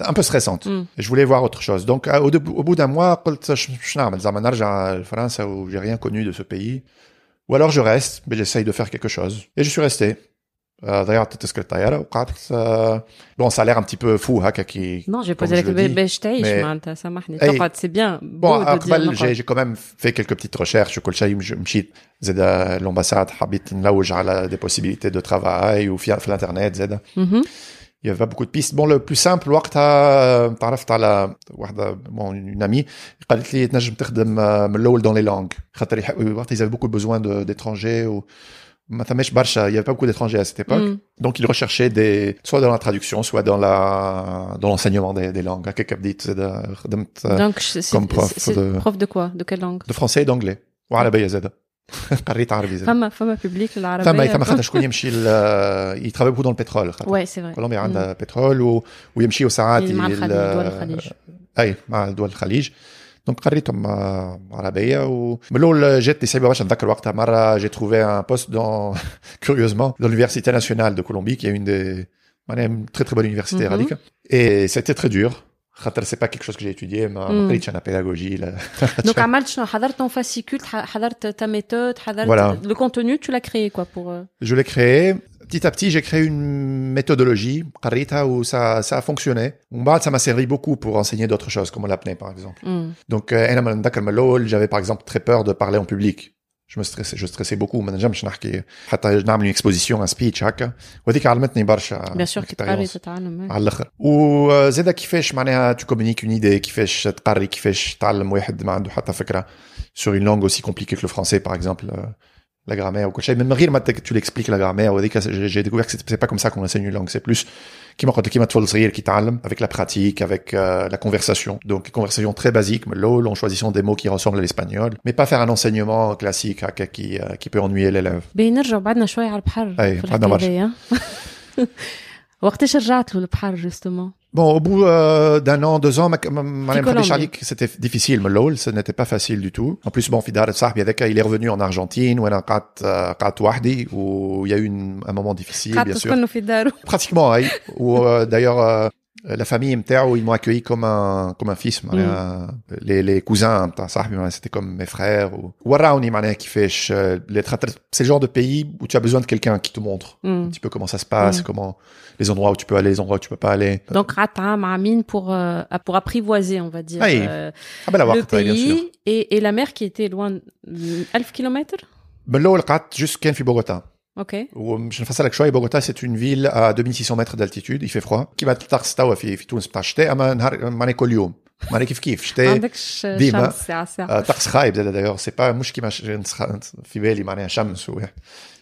un peu stressante. Mm. Je voulais voir autre chose. Donc, euh, au, au bout d'un mois, France où j'ai rien connu de ce pays. Ou alors je reste, mais j'essaye de faire quelque chose. Et je suis resté. Euh, d'ailleurs, bon, ça a l'air un petit peu fou, hein, qui. Non, j'ai posé la ça marche. C'est bien. Bon, après, j'ai quand même fait quelques petites recherches. Je suis euh, l'ambassade, là où j'ai des possibilités de travail ou via l'internet, Il y avait pas beaucoup de pistes. Bon, le plus simple, وقتها تعرفت على واحدة bon, une amie قالت لي تنجم تخدم آه، من الأول dans les langues خاطر يح- وقتها ils avaient beaucoup besoin de- d'étrangers و ما ثماش برشا il y avait pas beaucoup d'étrangers à cette époque Mm. donc ils recherchaient des soit dans la traduction soit dans la dans l'enseignement des, des langues هكاك بديت زاد خدمت آه، Donc, je- c'est comme prof c'est- c'est de- prof de quoi De quelle langue de français et d'anglais وعربية زاد قريت عربي زاد فما فما بيبليك فما العربية فما خاطر شكون يمشي ل- il travaille beaucoup dans le pétrole خاطر Ouais, c'est vrai. كولومبيا Mm. عندها بترول و... ويمشيوا ساعات مع ال- الخليج دول الخليج اي مع دول الخليج دونك قريتهم آه، عربيه ومن الاول جات لي صعيبه باش نتذكر وقتها مره جي تروفي ان بوست دون كوريوزمون dans l'université nationale de Colombie qui est une des معناها une très très bonne université Mhm. راديكا et c'était très dur خاطر c'est pas quelque chose que j'ai étudié ما Mm. ما قريتش انا pédagogie لا Donc, عملت شنو حضرت ton fascicule ح- حضرت ta méthode حضرت Voilà. le contenu tu l'as créé quoi pour euh, Je l'ai créé. petit à petit, j'ai créé une méthodologie, قريتها, où ça, ça a fonctionné. Mon بعد, ça m'a servi beaucoup pour enseigner d'autres choses, comme l'apnée, par exemple. مم. Donc, euh, أنا من نتذكر من الأول, j'avais par exemple très peur de parler en public. Je me stressais, je stressais beaucoup. ما نجمش نحكي حتى نعمل une exposition, un speech هكا. وهذيك علمتني برشا. بيان سور كي تقري expérience. تتعلم إيه. على الاخر وزادا كيفاش معناها تو كومونيك اون ايدي كيفاش تقري كيفاش تعلم واحد ما عنده حتى فكره sur une langue aussi compliquée que le français par exemple euh, la grammaire ou كل شيء من غير ما ت- tu l'expliques la grammaire وهذيك j'ai j'ai découvert que c'est c'est pas comme ça qu'on enseigne une langue c'est plus كيما قلت كيما طفل صغير كيتعلم avec la pratique avec euh, la conversation donc conversation très basique mais lol en choisissant des mots qui ressemblent à l'espagnol mais pas faire un enseignement classique هكا qui euh, qui peut ennuyer l'élève باهي نرجعوا بعدنا شوي على البحر أي، في بعدنا الحكاية دي، ها؟ وقتاش رجعت له البحر جوستومون Bon, au bout euh, d'un an, deux ans, Madame Fabichalik, c'était difficile. L'OL, ce n'était pas facile du tout. En plus, bon, Fidar il est revenu en Argentine, où il a Wahdi, où il y a eu un moment difficile, bien sûr. Pratiquement, oui. Où, euh, d'ailleurs, euh, euh, la famille MTAO, ils m'ont accueilli comme un, fils. Mm. Les, les cousins, c'était comme mes frères. Euh, c'est le genre de pays où tu as besoin de quelqu'un qui te montre mm. un petit peu comment ça se passe, mm. comment les endroits où tu peux aller, les endroits où tu ne peux pas aller. Donc, Rata, Marmine, pour, euh, pour apprivoiser, on va dire, euh, ah, ben, le pays. Et, la mer qui était loin, mm, 1000 km? Ben, l'eau, jusqu'à Bogota. كان في بوغوتا ok ومش نفسر شويه بوغوتا c'est une ville à 2600 mètres d'altitude il fait froid كيما الطقس توا في في تونس بتاع الشتاء اما نهار ماني كل يوم ماني كيف كيف ما شتاء عندكش ديما. شمس ساعة ساعة آه، طقس خايب زاد دايوغ سي با مش كيما ش- نسخ- في بالي معناها شمس و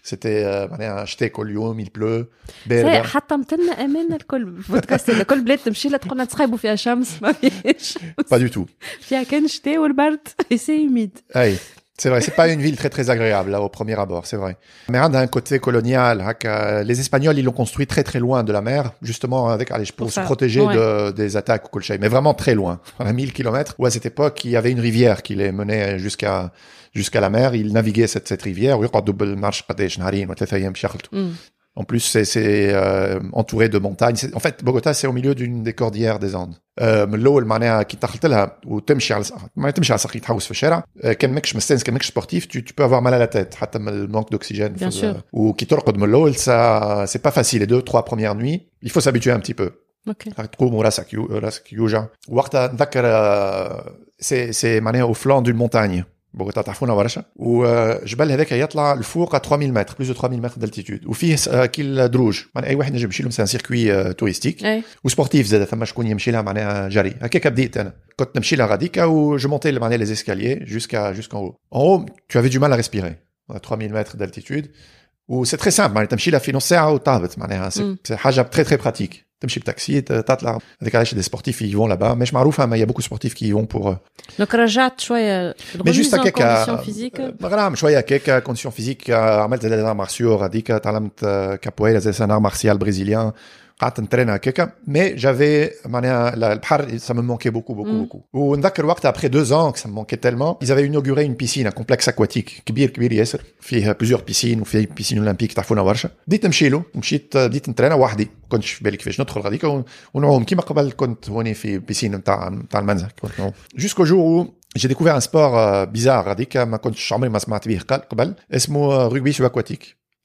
سيتي معناها شتاء كل يوم il pleut سي بارده حتى متلنا امانه الكل بودكاست هذا كل بلاد تمشي لها تقول لها تخيبوا فيها شمس ما فيهاش pas du tout فيها كان الشتاء والبرد سي humide اي C'est vrai, c'est pas une ville très très agréable là au premier abord, c'est vrai. La mer a côté colonial. Hein, euh, les Espagnols, ils l'ont construit très très loin de la mer, justement hein, avec allez, pour, pour se protéger de, des attaques au Colchai, mais vraiment très loin, à 1000 km. Ou à cette époque, il y avait une rivière qui les menait jusqu'à jusqu'à la mer. Ils naviguaient cette, cette rivière. Mm. بالمارش قداش نهارين وثلاثة أيام يشخلطوا. مم. En plus, c'est c'est, euh, entouré de montagnes. C'est- En fait, Bogota, c'est au milieu d'une des cordillères des Andes. Euh, من الأول معناها كي دخلت لها وتمشي على ما تمشي على ساقي تحوس في الشارع آه، كان ماكش مستانس كان ماكش سبورتيف tu, tu peux avoir mal à la tête حتى من المانك d'oxygène Bien في ال- sûr. وكي ترقد من الأول ça c'est pas facile les deux trois premières nuits il faut s'habituer un petit peu اوكي تقوم وراسك يو... راسك يوجع وقتها نتذكر آه، سي سي معناها او فلان دون مونتاgne بوغوتا تعرفونا برشا وجبل هذاك يطلع لفوق 3000 متر بلوز دو 3000 متر d'altitude وفيه س- آه، كيل دروج معناها اي واحد نجم يمشي لهم سي ان سيركوي توريستيك اي وسبورتيف زاد ثم شكون يمشي لها معناها جري هكاك بديت انا كنت نمشي لها غاديكا وجو مونتي معناها لي اسكاليي جوسكا جوسكان هو en haut tu avais du mal à respirer à 3000 mètres d'altitude وسي تري سامبل معناها تمشي لها في نص ساعه وتهبط معناها سي مم. سي حاجه تري تري براتيك تمشي بتاكسي ت- تطلع هذيك علاش دي سبورتيف يفون لابا مش معروفه ما يا بوكو سبورتيف كي يفون بور دونك رجعت شويه مي جوست هكاك كونديسيون فيزيك غرام شويه هكاك كونديسيون فيزيك عملت زاد ار مارسيو غاديك تعلمت كابويرا زي سان ار مارسيال بريزيليان قعدت نترين هكاك مي جافي معناها لا- البحر ça me manquait beaucoup beaucoup مم. beaucoup ونذكر وقتها après deux ans que ça me manquait tellement ils avaient inauguré une piscine un complexe aquatique كبير كبير ياسر فيه plusieurs piscines وفيه بيسين اولمبيك تعرفونا برشا بديت نمشي له مشيت بديت نترينا وحدي كنتش في بالي كيفاش ندخل غاديك ون- ونعوم كيما قبل كنت هوني في بيسين نتاع نتاع المنزل كنت نعوم jusqu'au jour où j'ai découvert un sport euh, bizarre غاديك ما كنتش عمري ما سمعت به قبل- قبل اسمه رugby subaquatique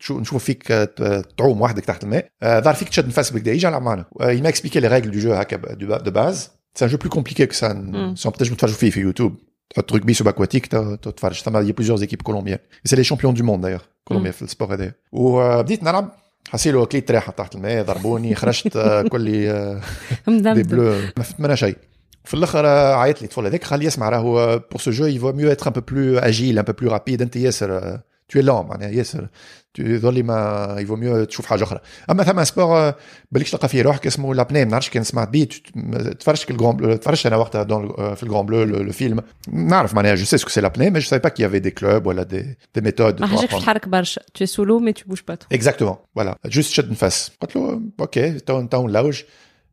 تشو- نشوفوا فيك آه، ت- تعوم وحدك تحت الماء آه، ظهر فيك تشد نفس بكدا يجي العب معنا il m'a expliqué les règles du jeu هكا de base c'est un jeu plus compliqué que ça Mm. sans peut-être تتفرجوا فيه في يوتيوب تحط رugby subaquatique ت- تتفرج ثم il y a plusieurs équipes colombiennes et c'est les champions du monde d'ailleurs Colombien في السبور هذايا وبديت نلعب حسيلو كليت ريحه تحت الماء ضربوني خرجت آه، كلي آه، دي مدمدم بلو ما فهمت منها شيء في الاخر آه، عيط لي الطفل هذاك خليه يسمع راهو بور سو جو يفو ميو اتر ان بو بلو اجيل ان بو بلو رابيد انت ياسر تو لون معناها ياسر تو ظلي ما يفو ميو تشوف حاجه اخرى اما ثم سبور بالك تلقى فيه روحك اسمه لابني ما نعرفش كان سمعت بيه تفرجت الجرون بلو تفرجت انا وقتها دون في الجرون بلو لو فيلم نعرف معناها جو سي سكو سي لابني مي جو سافي با كي يافي دي كلوب ولا دي دي ميثود ما حاجكش تحرك برشا tu es sous l'eau mais tu bouges pas trop اكزاكتومون فوالا جوست شد نفس قلت له اوكي تو تو نلوج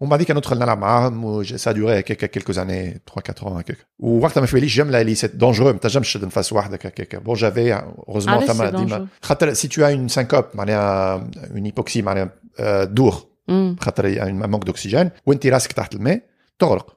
ومن بعديك ندخل نلعب معاهم و سا دوري هكاك كيلكو زاني 3 4 ans هكاك ووقتها ما في باليش جمله اللي سي دونجرو ما تنجمش تشد نفس وحدك هكاك بون جافي اوروزمون علاش ثما c'est ديما dangereux خاطر سي تو اون سانكوب معناها اون هيبوكسي معناها آه، دور مم. خاطر un manque d'oxygène وانت راسك تحت الماء تغرق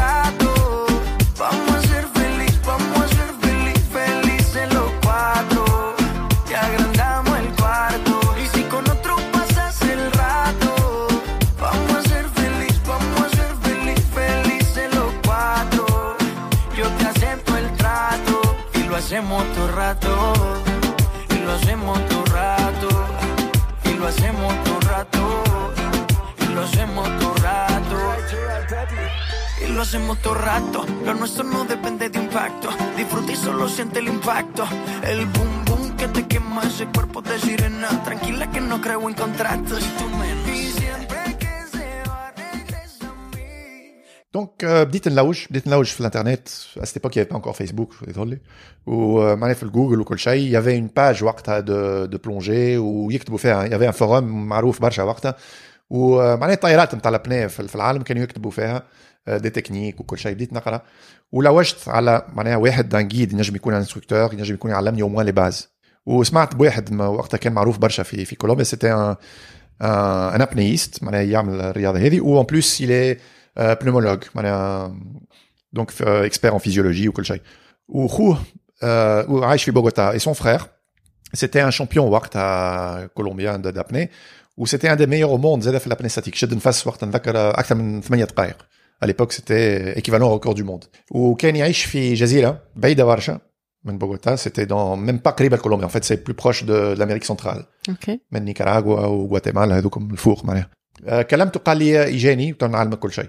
lo hacemos todo rato. Lo nuestro no depende de impacto. Disfruta y solo siente el impacto. El boom boom que te quema ese cuerpo de sirena. Tranquila que no creo en contratos. Y tú menos. Y siempre que se va, regresa a mí. دونك آه، بديت نلوج بديت نلوج في الانترنت à cette époque il y avait pas encore Facebook désolé ومعناها في الجوجل وكل شيء il y avait une page وقتها de de plongée ويكتبوا فيها il y avait un forum معروف برشا وقتها ومعناها الطائرات نتاع الابناء في في العالم كانوا يكتبوا فيها آه، دي تكنيك وكل شيء بديت نقرا ولوجت على معناها واحد دان جيد ينجم يكون انستركتور ينجم يكون يعلمني au moins les bases وسمعت بواحد ما وقتها كان معروف برشا في في كولومبيا سيتي ان ان ابنيست معناها يعمل الرياضه هذه وان بلوس il est آه، pneumologue معناها دونك اكسبير ان فيزيولوجي وكل شيء وخوه آه، وعايش في بوغوتا اي سون فرير سيتي ان شامبيون وقتها كولومبيان دابني وسيتي ان دي ميور او موند زاد في الابني ستاتيك شد نفس وقت نذكر اكثر من ثمانية دقائق à l'époque c'était équivalent au record du monde وكان يعيش في جزيره بعيده برشا من بوغوتا c'était dans même pas قريبه الكولومبيا en fait c'est plus proche de, de l'Amérique centrale ok من نيكاراغوا وغواتيمالا هذوكم الفوق معناها آه، كلمته قال لي اجاني وتنعلمك كل شيء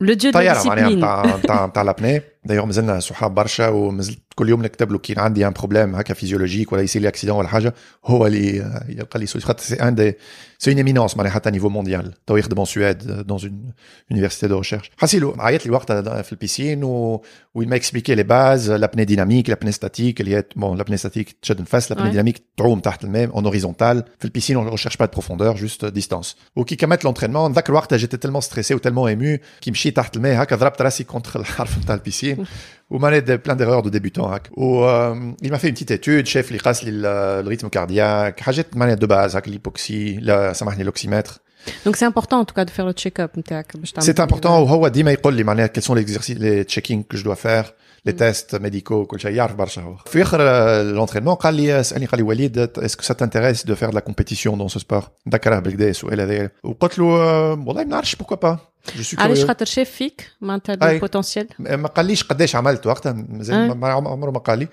le dieu de la طياره معناها discipline نتاع نتاع نتاع لابني دايوغ مازلنا صحاب برشا ومازلت كل يوم نكتب له كي عندي ان بروبليم هكا فيزيولوجيك ولا يصير لي اكسيدون ولا حاجه هو اللي آه، يلقى لي سوليسيون خاطر سي ان دي سي اون ايمينونس معناها حتى نيفو مونديال تو يخدم اون سويد دون اون يونيفرسيتي دو ريشيرش حسيلو عيط لي وقتها في البيسين و وين ما اكسبليكي لي باز لابني ديناميك لابني ستاتيك اللي هي بون لابني ستاتيك تشد نفس لابني Ouais. ديناميك تعوم تحت الماء اون هوريزونتال في البيسين on recherche pas de profondeur juste distance وكي كملت لونترينمون نذكر وقتها جيتي تلمون ستريسي وتلمون ايمو كي مشيت تحت الماء هكا ضربت راسي كونتر الحرف نتاع البيسين Mouski, ou plein d'erreurs de débutants. Il m'a fait une petite étude, chef, les races, le rythme cardiaque, hajet manet de base, l'hypoxie, ça m'a l'oxymètre. Donc c'est important en tout cas de faire le check-up. C'est important. Ou quels sont les exercices, les checkings que je dois faire. Les tests médicaux كل شيء يعرف برشا هو في اخر لونترينمون قال لي سالني قال لي وليد ça t'intéresse de faire de la compétition dans ce sport? نذكرها بالكدا السؤال هذا وقلت له والله ما نعرفش je suis علاش خاطر شاف فيك معناتها. البوتنسيال ما قاليش قداش عملت وقتها مازال عمره ما قال لي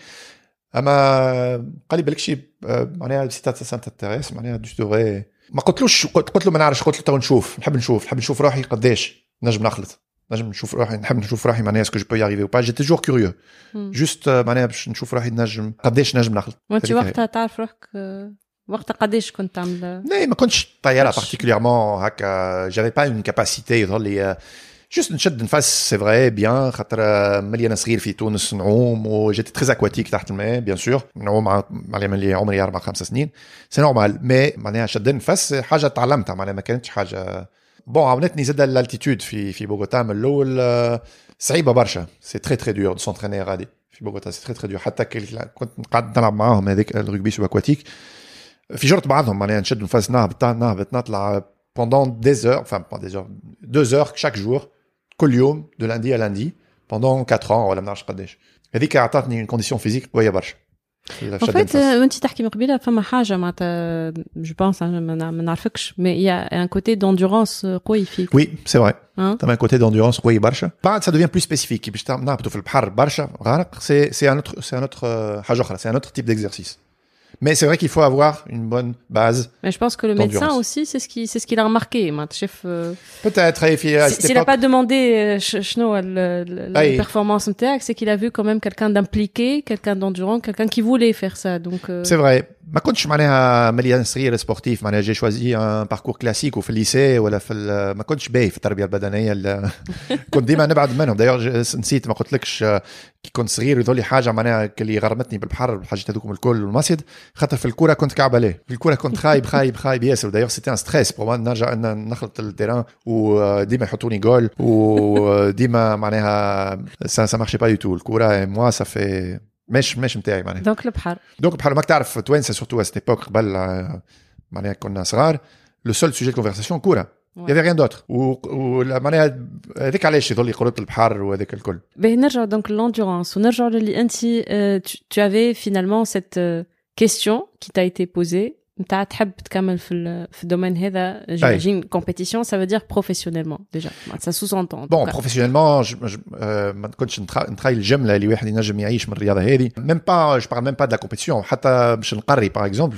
اما قال لي بالك شي معناها سي سا تانتيريس معناها دو دوغي ما قلتلوش قلت قلت له ما نعرفش قلت له تو نشوف نحب نشوف نحب نشوف روحي قداش نجم نخلط est-ce que je peux y arriver ou pas? J'étais toujours curieux. Juste particulièrement j'avais pas une capacité juste وقتها قداش كنت تعمل لا ما كنتش طياره كنتش. بارتيكوليرمون هكا جافي با اون كاباسيتي يظهر لي جوست نشد نفس سي فري بيان خاطر آه، ملي انا صغير في تونس نعوم وجيتي تري اكواتيك تحت الماء بيان سور نعوم مع مع ملي عمري اربع خمس سنين سي نورمال مي معناها شد نفس حاجه تعلمتها معناها ما كانتش حاجه بون عاونتني زاد الالتيتود في في بوغوتا من الاول آه، صعيبه برشا سي تري تري دور دو سونتريني غادي في بوغوتا سي تري تري دور حتى كي كنت قاعد نلعب معاهم هذيك الرugby سوب اكواتيك في جرة بعضهم معناها نشد نفس نهبط نهبط نطلع pendant des heures, enfin pas des heures, deux heures chaque jour, كل يوم de lundi à lundi, pendant 4 ans ولا ما نعرفش قداش. هذيك عطاتني une condition physique قوية برشا. En fait, euh, وانت تحكي من قبيله فما حاجه معناتها جو بونس ما نع- ما نعرفكش مي يا ان كوتي دوندورونس قوي فيك Oui, c'est vrai. Hein T'as un côté d'endurance قوي برشا. بعد ça devient plus spécifique. كي باش تعمل- نهبطوا في البحر برشا غرق, c'est c'est un autre c'est un autre euh, حاجة أخرى, c'est un autre type d'exercice. Mais c'est vrai qu'il faut avoir une bonne base. Mais je pense que le médecin aussi, c'est ce qui, c'est ce qu'il a remarqué, chef. Euh, Peut-être. Hein, S'il n'a pas demandé, Chno, euh, euh la performance et... performance c'est qu'il a vu quand même quelqu'un d'impliqué, quelqu'un d'endurant, quelqu'un qui voulait faire ça. Donc. Euh... C'est vrai. ما كنتش معناها ملي صغير سبورتيف معناها جي شوازي ان باركور كلاسيك وفي الليسي ولا في ما كنتش باهي في التربية البدنية ال- كنت ديما نبعد منهم. دايوغ نسيت ما قلتلكش كي كنت صغير يظل لي حاجة معناها اللي غرمتني بالبحر الحاجات هذوكم الكل والمصيد خاطر في الكورة كنت كعب عليه في الكورة كنت خايب خايب خايب ياسر. دايوغ سيتي ان ستريس بور نرجع إن نخلط التيران وديما يحطوني جول وديما معناها سا سا مارشي با دو تو الكورة موا سا في مش مش نتاعي معناها donc البحر. دونك بحال ماك تعرف توانسه سورتو à cette époque قبل آه، معناها كنا صغار لو سول سوجي دو كونفرساسيون كوره Ouais. يافي ريان دوتر ولا معناها هذيك علاش يظل قرة البحر وهذاك الكل باهي نرجع donc l'endurance ونرجع للي انت euh, tu, tu avais finalement cette euh, question qui t'a été posée نتاع تحب تكمل في ال- في الدومين هذا j'imagine compétition ça veut dire professionnellement déjà ça sous-entend en tout بون cas. بروفيسيونيلمون ما كنتش نتخ- نتخيل الجمله اللي واحد ينجم يعيش من الرياضه هذه ميم با جو بارل ميم با دو لا كومبيتيسيون حتى باش نقري باغ اكزومبل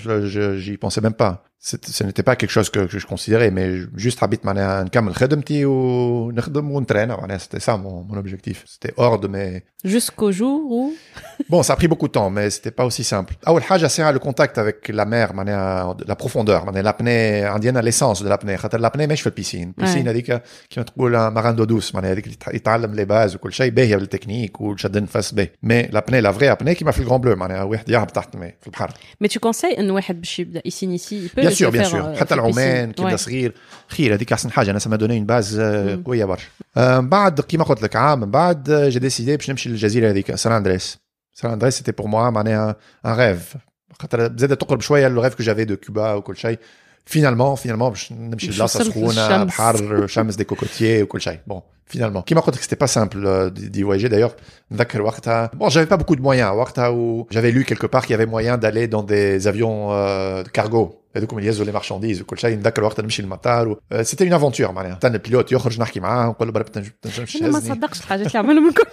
جي بونسي ميم با ce n'était pas quelque chose que, que je considérais mais juste حبيت معناها نكمل خدمتي ونخدم ونترينا معناها c'était ça mon, mon objectif c'était hors de mes jusqu'au jour où Bon, ça a pris beaucoup de temps, mais c'était pas aussi simple. أول حاجة c'est le contact avec la mer, معناها la profondeur, معناها l'apnée indienne l'essence de l'apnée. خاطر l'apnée مش في البيسين، البيسين هذيك كيما تقول ماران دو دوس معناها هذيك اللي يتع- يتعلم لي باز وكل شيء باهية بالتكنيك وشد النفس باهي. مي l'apnée la vraie apnée كيما في الجران بلو معناها واحد يهبط تحت الماء في البحر. mais tu conseilles انه واحد باش يبدا يسينيسي il peut بيان le سور بيان faire, سور euh, حتى في العمان البيسين. كي بدا Ouais. صغير خير هذيك احسن حاجه انا سما دوني اون باز آه، مم. قويه برشا آه، من بعد كيما قلت لك عام من بعد آه، جي ديسيدي باش نمشي للجزيره هذيك سان اندريس سان اندريس سيتي بور موا معناها ان ريف خاطر زاد تقرب شويه لو ريف كو جافي دو كوبا وكل شيء فينالمون فينالمون باش نمشي باش لبلاصه وصلت سخونه للشمس. بحر شمس دي كوكوتيي وكل شيء بون فينالمون كيما قلت لك سيتي با سامبل دي voyager d'ailleurs نذكر وقتها bon j'avais pas beaucoup de moyens وقتها و j'avais lu quelque part qu'il y avait moyen d'aller dans des avions euh, de cargo هذوك اللي يهزوا لي مارشانديز وكل شيء نذكر وقتها نمشي للمطار و... سيتي اون افونتور معناها تن البيلوت يخرج نحكي معاه ونقول له برك تنجم تنجمش انا ما تهزني صدقش الحاجات اللي عملهم الكل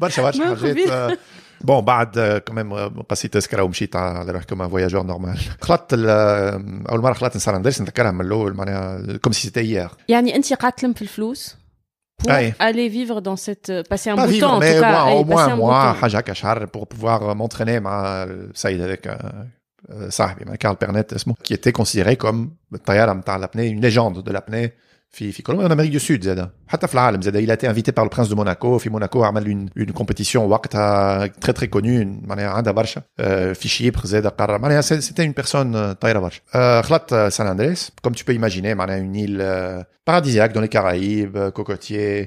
برشا برشا ما حاجات خبير. آه، بون بعد كمان قصيت تذكره ومشيت على روحي كما فواياجور نورمال خلطت ال- آه، اول مره خلطت نسال اندرس نذكرها من الاول معناها كوم سي سيتي هيير يعني انت قاعد تلم في الفلوس pour Ouais. aller vivre dans cette passer un Pas bout de vivre, temps en mais tout cas au moins, Hey, au moins passer un un bout de mois, temps. حاجة هكا شهر, pour pouvoir m'entraîner مع السيد هذاك آه، آه، صاحبي مع كارل بيرنيت اسمه qui était considéré comme الطيارة نتاع l'apnée, une légende de l'apnée في في كولومبيا en Amérique du Sud زاد حتى في العالم زاد il a été invité par le prince de Monaco في موناكو عمل une une compétition وقتها très très connue معناها عندها برشا آه، في شيبر زاد قرر معناها c'est- c'était une personne آه، طايرة برشا آه، خلط آه، سان اندريس comme tu peux imaginer معناها une île آه، paradisiaque dans les Caraïbes آه، cocotier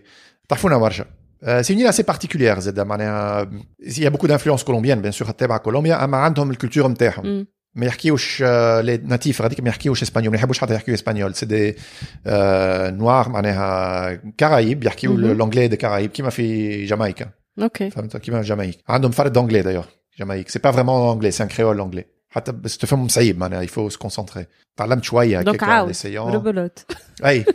تعرفونا برشا آه، c'est une île assez particulière زاد معناها il y a beaucoup d'influences colombiennes bien sûr تبع كولومبيا اما عندهم الكولتور نتاعهم مم. ما يحكيوش آه، لي ناتيف غاديك ما يحكيوش اسبانيول ما يحبوش حتى يحكيو اسبانيول سي دي نوار معناها كرايب يحكيو مهم. لونجلي دي كرايب كيما في جامايكا اوكي فهمت كيما في جامايك عندهم فرق دونجلي دايوغ جامايك سي با فريمون انجلي سي ان كريول انجلي حتى بس تفهم صعيب معناها يفو سو كونسونتري تعلمت شويه دونك هكاك en عاود essayant. ربلوت اي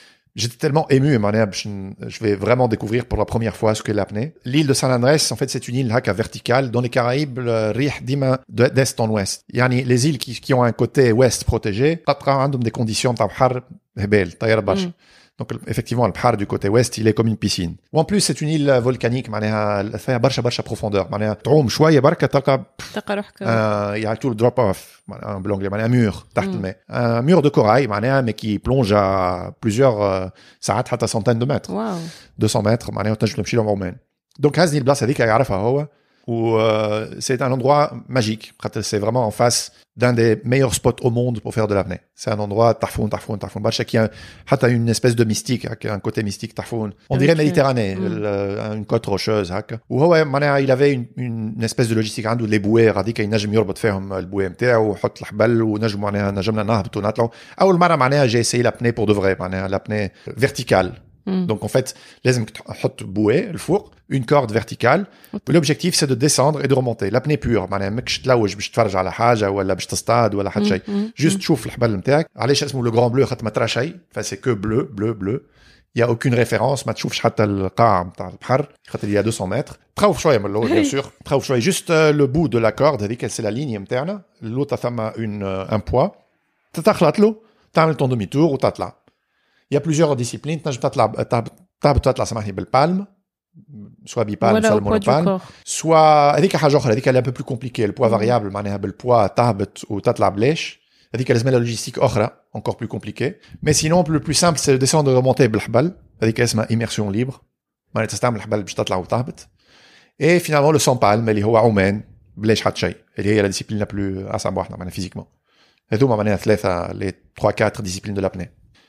J'étais tellement ému, je vais vraiment découvrir pour la première fois ce qu'est l'apnée. L'île de San Andrés, en fait, c'est une île hein, haka verticale dans les Caraïbes, le dima d'est en ouest. Yani les îles qui, qui ont un côté ouest protégé, هبال طيارة برشا. مم. Donc effectivement, le بحر du côté ouest, il est comme une piscine. Ou en plus, c'est une île volcanique, معناها فيها برشا برشا profondeur. معناها تعوم شوية بركة تلقى تلقى روحك euh, il y a tout le drop off en anglais un mur تحت Mm. الماء un mur de corail معناها mais qui plonge à plusieurs euh, ساعات حتى centaines de mètres واو 200 متر معناها تنجم تمشي لهم عمان donc هذه البلاصه هذيك يعرفها هو و euh, c'est un endroit magique خاطر c'est vraiment en face d'un des meilleurs spots au monde pour faire de l'apnée c'est un endroit تحفون تحفون تحفون برشا qui a حتى une espèce de mystique هكا, un côté mystique تحفون on dirait Ok. Méditerranée Mm. ال- une côte rocheuse هكا وهو معناها il avait une, une, une espèce de logistique عنده les bouées هذيك ينجم يربط فيهم البويه نتاعو ويحط الحبل ونجم معناها نجمنا نهبطوا نطلعوا اول مره معناها j'ai essayé l'apnée pour de vrai معناها l'apnée verticale مم. donc en fait, لازم تحط bouée الفوق, une corde verticale. L'objectif c'est de descendre et de remonter. L'apnée pure, معناها ماكش تلوج باش تتفرج على حاجه ولا باش تصطاد ولا حتى شيء. مم. Juste تشوف الحبل نتاعك. علاش اسمه le grand bleu خاطر ما ترى شيء. Enfin c'est que bleu, bleu, bleu. Il y a aucune référence, ما تشوفش حتى القاع نتاع البحر خاطر il y a 200 mètres. تخوف شويه من الاول bien sûr. تخوف شويه juste euh, le bout de la corde هذيك c'est la ligne نتاعنا. l'autre ثم une euh, un poids. تتخلط له تعمل ton demi tour وتطلع. Il y a plusieurs disciplines. تنجم تطلع تهبط تهبط تطلع سامحني بالبالم سواء بيبالم ولا سواء au poids du المونوبالم corps سوا هذيك حاجه اخرى هذيك اللي un peu plus compliqué البوا فاريابل معناها بالبوا تهبط وتطلع بلاش هذيك لازم لها لوجيستيك اخرى encore plus compliqué mais sinon le plus simple c'est de descendre et de remonter بالحبل هذيك اسمها immersion libre معناها تستعمل الحبل باش تطلع وتهبط et finalement le sans palme اللي هو عمان بلاش حتى شيء اللي هي لا ديسيبلين لا بلو اصعب واحده معناها فيزيكمون هذوما معناها ثلاثه لي 3 4 ديسيبلين دو لابني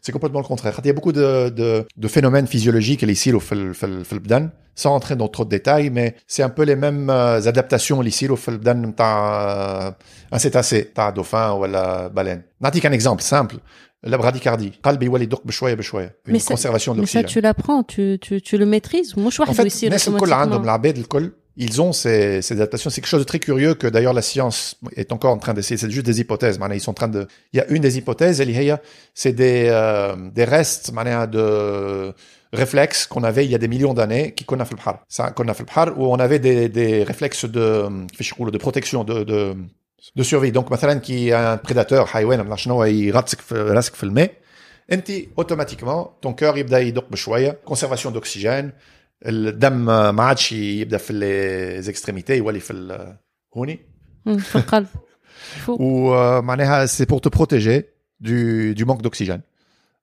C'est complètement le contraire. Il y a beaucoup de, de, de phénomènes physiologiques les ici au felbdan, sans entrer dans trop de détails, mais c'est un peu les mêmes euh, adaptations ici au felbdan t'as un euh, cétacé, t'as un dauphin ou la baleine. N'atique un exemple simple. La bradycardie. Une mais conservation de l'oxygène. Mais ça, tu l'apprends, tu, tu, tu le maîtrises. En fait, يصير الناس الكل عندهم automatiquement. العباد الكل ils ont ces, ces adaptations. C'est quelque chose de très curieux que d'ailleurs la science est encore en train d'essayer. C'est juste des hypothèses. معناها Ils sont en train de. Il y a une des hypothèses, اللي هي c'est des euh, des restes معناها de réflexes qu'on avait il y a des millions d'années qui كنا في البحر. Ça كنا في البحر où on avait des des réflexes de كيفاش يقولوا de protection de de de survie. Donc مثلا كي un prédateur حيوان ما شنو يغطسك في راسك في الماء انت اوتوماتيكمون ton cœur يبدا يدق بشويه conservation d'oxygène الدم ما عادش يبدا في لي زيكستريميتي يولي في ال- هوني مم، في القلب فوق ومعناها سي بور te protéger du du manque d'oxygène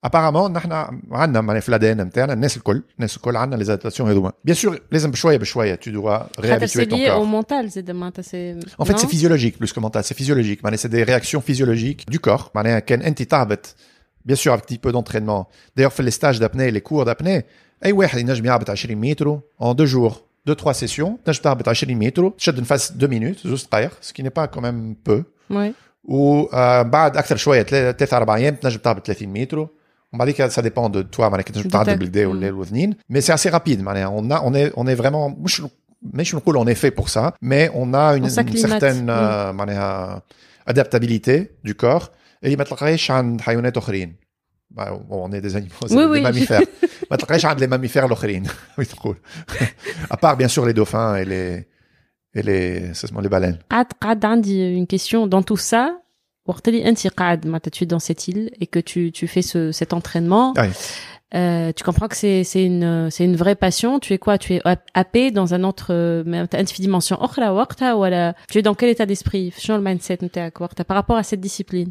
ابارامون نحن عندنا معناها في الادين نتاعنا الناس الكل الناس الكل عندنا لي زادابتاسيون هذوما بيان سور لازم بشويه بشويه tu dois خاطر سي réhabituer ton lié au corps mental زاد معناتها سي En fait, c'est physiologique plus que mental. C'est physiologique. معناها C'est des réactions physiologiques du corps. معناها كان انت تهبط bien sûr avec un petit peu d'entraînement. D'ailleurs, في les stages d'apnée, les cours d'apnée, اي واحد ينجم يهبط 20 متر en deux jours, deux trois sessions, تنجم تهبط 20 متر, تشد نفس 2 minutes, زوج دقائق, ce qui n'est pas quand même peu. Ouais. وبعد اكثر شويه ثلاث اربع ايام تنجم تهبط 30 متر ومن بعد سا ديبون دو توا معناها كي تنجم De تعدل ta- بالكدا ولا الوذنين مي سي اسي رابيد معناها on a on est on est vraiment مش مش نقول on est fait pour ça mais on a une, On une s'acclimate. certaine euh, معناها adaptabilité du corps اللي ما تلقاهاش عند حيوانات اخرين bah, bon, on est des animaux, c'est Oui, des oui. mammifères. ما تلقاهاش عند les mammifères الاخرين وي تقول à part bien sûr les dauphins et les et les c'est les baleines قعد قعد عندي une question dans tout ça وقت اللي انت قاعد معناتها tu es dans cette île et que tu tu fais ce cet entraînement Ouais. euh, tu comprends que c'est c'est une c'est une vraie passion tu es quoi tu es happé dans un autre معناتها انت في dimension اخرى وقتها ولا tu es dans quel état d'esprit شنو المايند سيت نتاعك وقتها par rapport à cette discipline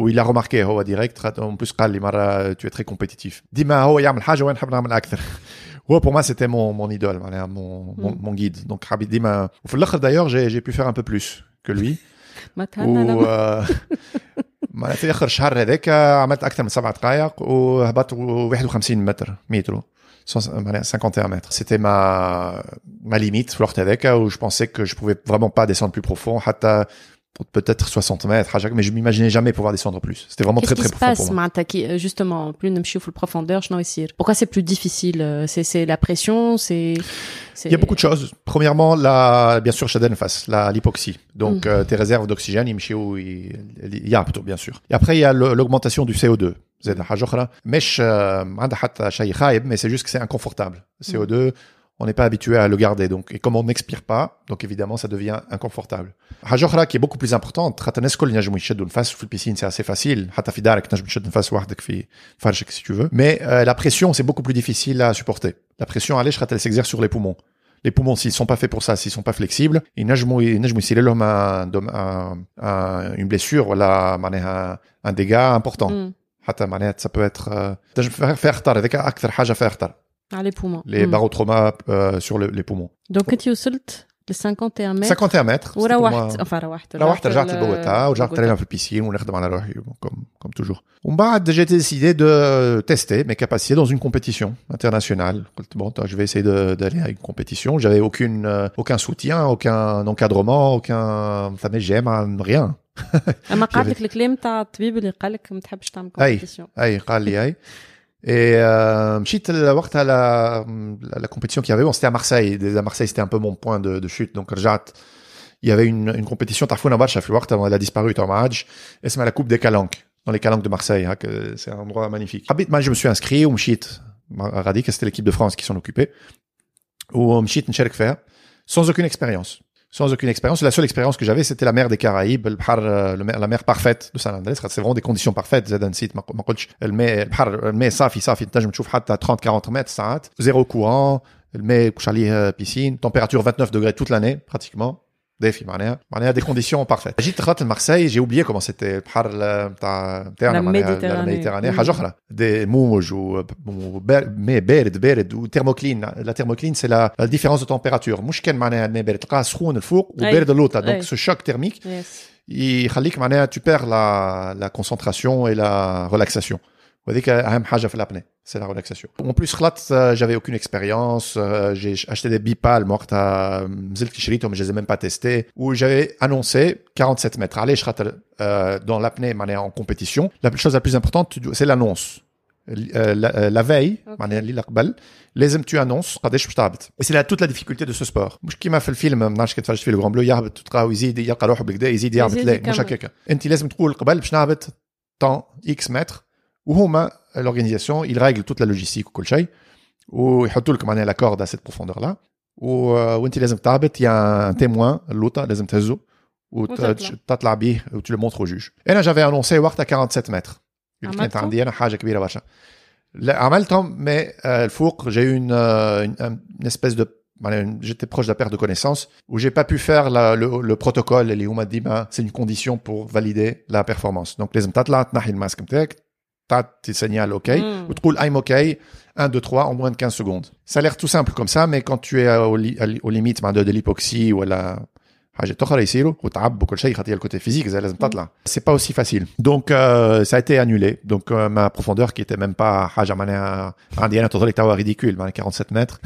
où il a remarqué هو direct en plus قال لي مرة tu es très compétitif ديما هو يعمل حاجة وانا نحب نعمل اكثر هو pour moi c'était mon mon idole معناها mon mon, Mm. mon guide donc حبيت ديما وفي الاخر d'ailleurs j'ai j'ai pu faire un peu plus que lui ما تهنى و آه، ما في اخر شهر هذاك عملت اكثر من سبع دقائق وهبطت 51 متر مترو معناها 51 mètres. C'était ma, ma limite, في الوقت هذاك, où je pensais que je pouvais vraiment pas descendre plus profond, حتى peut-être 60 mètres à chaque, mais je m'imaginais jamais pouvoir descendre plus. C'était vraiment très très profond. Qui, euh, justement, plus nous profondeur, je n'en Pourquoi c'est plus difficile euh, C'est la pression. Il y a beaucoup de choses. Premièrement, bien sûr, face l'hypoxie. Donc mm. euh, tes réserves d'oxygène, il il y a plutôt bien sûr. Et après il y a l'augmentation du CO2. Mais c'est juste que c'est inconfortable. Mm. CO2 on n'est pas habitué à le garder. Donc, et comme on n'expire pas, donc évidemment, ça devient inconfortable. Hajokhra qui est beaucoup plus importante, Khatanes kol najmu yshadun fas fil piscine, c'est assez facile. Hatafidarak najmu yshadun fas wahdak fi farshak si tu veux. Mais euh, la pression, c'est beaucoup plus difficile à supporter. La pression à l'échrat, elle s'exerce sur les poumons. Les poumons, s'ils sont pas faits pour ça, s'ils sont pas flexibles, et najmu najmu si l'homme a une blessure, voilà, un dégât important. Mm. Hatta ça peut être. Euh, faire faire tar, avec akthar haja faire tar. فيها خطر على les poumons les Mm. barotraumas euh, sur le- les poumons donc انت وصلت ل 51 متر 51 mètres c'était pour وروحت moi- enfin روحت روحت رجعت ل- لبوغوتا ورجعت بوغوتا. ترينا في البيسين ونخدم على روحي comme comme toujours ومن بعد j'ai décidé de tester mes capacités dans une compétition internationale قلت bon attends, je vais essayer de- d'aller à une compétition j'avais aucune euh, aucun soutien aucun encadrement aucun ça n'est j'aime rien اما قعد لك الكلام تاع الطبيب اللي قال لك ما تحبش تعمل أي. كومبيتيسيون اي قال لي اي Et euh, مشيت وقتها la, la, la compétition qu'il y avait, bon, c'était à Marseille. Déjà, à Marseille, c'était un peu mon point de, de chute. Donc, رجعت, il y avait une, une compétition تعرفونا برشا في الوقت elle a disparu تاع ما عادش اسمها la Coupe des Calanques dans les Calanques de Marseille. hein, que c'est un endroit magnifique. حبيت ما je me suis inscrit ومشيت مع غاديك c'était l'équipe de France qui s'en occupait. ومشيت نشارك فيها sans aucune expérience. Sans aucune expérience. La seule expérience que j'avais, c'était la mer des Caraïbes, البحر, euh, le mer- la mer parfaite de San Andrés. C'est vraiment des conditions parfaites. زاد نسيت ما ما قلتش الماء البحر الماء صافي صافي تنجم تشوف حتى 30 40 متر ساعات zéro courant الماء كوش عليه piscine température 29 degrés toute l'année pratiquement دافي معناها معناها des conditions parfaites جيت دخلت لمارسي j'ai oublié comment c'était البحر ال- نتاع نتاعنا La معناها Méditerranée. الميديتراني Mm. حاجه اخرى دي موج وماء بارد بارد وترموكلين لا thermocline c'est la, la différence de température مش كان معناها الماء بارد تلقاه سخون الفوق أي. وبارد اللوطه أي. donc ce choc thermique Yes. يخليك معناها tu perds la, la concentration et la relaxation وهذيك اهم حاجه في الابني c'est la relaxation en plus خلطت euh, j'avais aucune expérience euh, j'ai acheté des bipalm وقتها نزلت كي شريتهم je les ai même pas testés où j'avais annoncé 47 mètres علاش خاطر euh, dans l'apnée معناها en compétition la chose la plus importante tu dois- c'est l'annonce Euh, la, euh, la veille Ok. معناها الليله قبل لازم tu annonces قداش باش تهبط et c'est là toute la difficulté de ce sport مش كيما في الفيلم ما نعرفش كي تفرجت فيه الجران بلو يهبط تلقاه يزيد يلقى روحه بالكدا يزيد يهبط يزيد لا يكمل. مش هكاك انت لازم تقول قبل باش نهبط طون اكس متر وهما l'organisation ils règlent toute la logistique وكل شيء ويحطوا لك معناها la corde à cette profondeur là وانت لازم تهبط il y a un témoin اللوطه لازم تهزه وتطلع. وتطلع بيه وtu le montres au juge انا j'avais annoncé وقتها 47 متر قلت كانت عملتهم؟ عندي انا حاجه كبيره برشا لا عملتهم مي آه، الفوق j'ai eu une, euh, une, une espèce de معناها une- j'étais proche de la perte de connaissance où j'ai pas pu faire la, le, le protocole اللي هما ديما c'est une condition pour valider la performance donc لازم تطلع تنحي الماسك نتاعك tes signal OK, mm. ou trouve I'm OK, 1, 2, 3, en moins de 15 secondes. Ça a l'air tout simple comme ça, mais quand tu es euh, aux, li limites ben, de, l'hypoxie ou à la... Ah, c'est pas aussi facile. Donc, euh, ça a été annulé. Donc, euh, ma profondeur qui était même pas, ah, ridicule, ben, 47 mètres.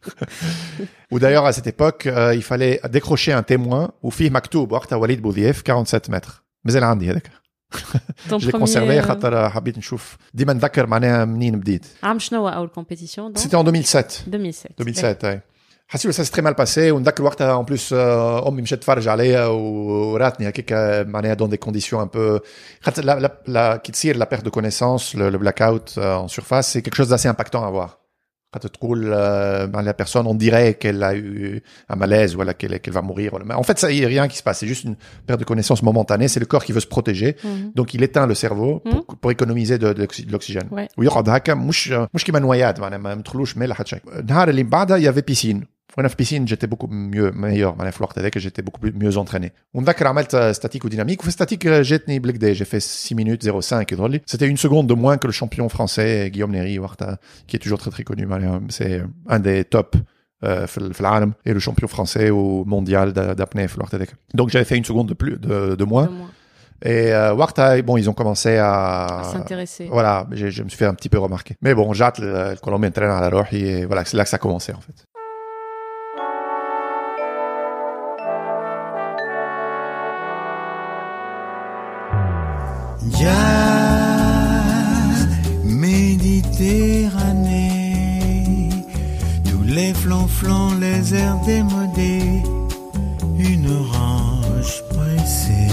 Ou d'ailleurs, à cette époque, il fallait décrocher un témoin, ou fille Maktoub, Walid 47 mètres. Mais elle a un hein, je l'ai premier, conservé euh, خاطر حبيت نشوف ديما نذكر معناها منين بديت عام شنو اول كومبيتيسيون c'était en 2007 2007 2007 اي حسيت ça s'est très mal passé ونذكر وقتها en plus euh, امي مشات تفرج عليا وراتني هكاك معناها dans des conditions un peu خاطر la, la, la, كي تصير la perte de connaissance le, le blackout euh, en surface c'est quelque chose d'assez impactant تقول euh, ben, la personne on dirait qu'elle a eu un malaise voilà qu'elle qu'elle va mourir voilà. Mais en fait ça y a rien qui se passe c'est juste une perte de connaissance momentanée c'est le corps qui veut se protéger Mhm. donc il éteint le cerveau pour, pour économiser de, de l'oxy- de l'oxygène Ouais. ويقعد هكا مش مش كيما نويات معناها ما مدخلوش ملح حتى شيء النهار اللي بعدها il y avait piscine وانا في piscine j'étais beaucoup mieux meilleur معناها في الوقت هذاك j'étais beaucoup plus- mieux entraîné ونذكر عملت statique وديناميك وفي statique جاتني بالكدا j'ai fait 6 minutes 05 يظهر لي c'était une seconde de moins que le champion français Guillaume Néry وقتها qui est toujours très très connu معناها c'est un des top euh, في ال- في العالم et le champion français ou mondial d'a- d'apnée في الوقت هذاك donc j'avais fait une seconde de plus de, de moins De moins. et euh, وقتها bon ils ont commencé à À s'intéresser. voilà, je, je me suis fait un petit peu remarquer. Mais bon, Jacques, le, le Colombien traîne à la roche et voilà, c'est là que ça a commencé en fait. Jazz, Méditerranée, tous les flancs-flancs, les airs démodés, une orange pressée.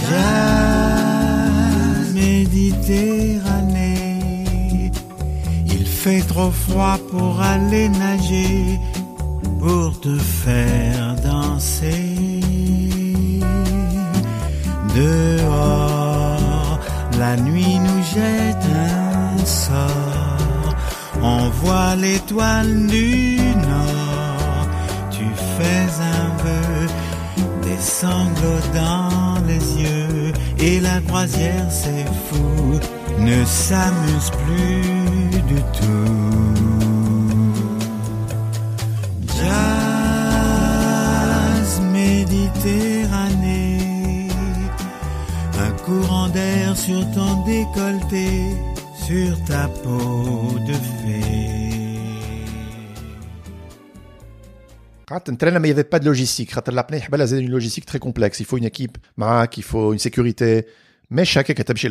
Jazz, Méditerranée, il fait trop froid pour aller nager, pour te faire danser. On voit l'étoile du nord. Tu fais un vœu, des sanglots dans les yeux. Et la croisière, c'est fou, ne s'amuse plus du tout. Jazz Méditerranée, un courant d'air sur ton décolleté, sur ta peau de fée. t'entraînes, mais il n'y avait pas de logistique. L'apnée, c'est une logistique très complexe. Il faut une équipe, il faut une sécurité. Mais chaque équipe chez.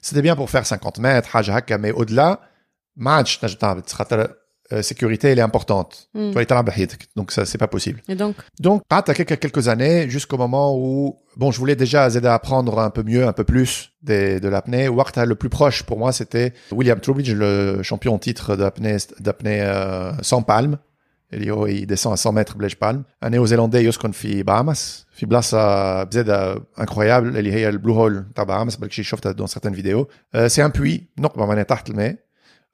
C'était bien pour faire 50 mètres, mais au-delà, match, euh, sécurité, elle est importante. Hmm. Donc, ça, c'est pas possible. Et donc? Donc, attaqué quelques années, jusqu'au moment où, bon, je voulais déjà aider à apprendre un peu mieux, un peu plus de l'apnée. Warta, le plus proche pour moi, c'était William Trowbridge, le champion en titre d'apnée, d'apnée euh, sans palme اللي هو il descend à 100 mètres بلاش بالم. un néo-zélandais يسكن في بهاماس في بلاصة بزادة incroyable اللي هي البلو هول تاع بهاماس بالك شي شفتها dans certaines vidéos. Euh, c'est un puits نقبة معناها تحت الماء.